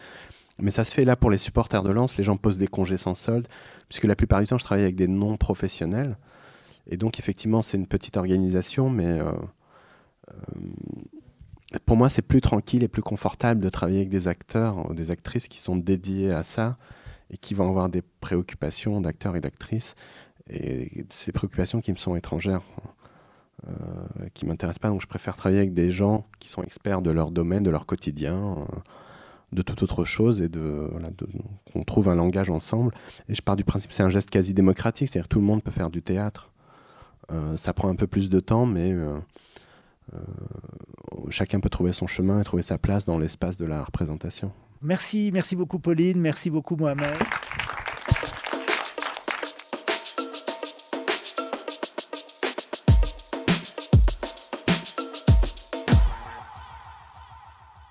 Speaker 3: mais ça se fait là pour les supporters de lance, les gens posent des congés sans solde, puisque la plupart du temps, je travaille avec des non-professionnels. Et donc, effectivement, c'est une petite organisation, mais euh, euh, pour moi, c'est plus tranquille et plus confortable de travailler avec des acteurs ou des actrices qui sont dédiés à ça et qui vont avoir des préoccupations d'acteurs et d'actrices, et ces préoccupations qui me sont étrangères, euh, qui ne m'intéressent pas. Donc, je préfère travailler avec des gens qui sont experts de leur domaine, de leur quotidien. de toute autre chose et de, qu'on trouve un langage ensemble. Et je pars du principe c'est un geste quasi démocratique, c'est-à-dire tout le monde peut faire du théâtre. Euh, ça prend un peu plus de temps, mais euh, euh, chacun peut trouver son chemin et trouver sa place dans l'espace de la représentation.
Speaker 1: Merci, merci beaucoup Pauline, merci beaucoup Mohamed.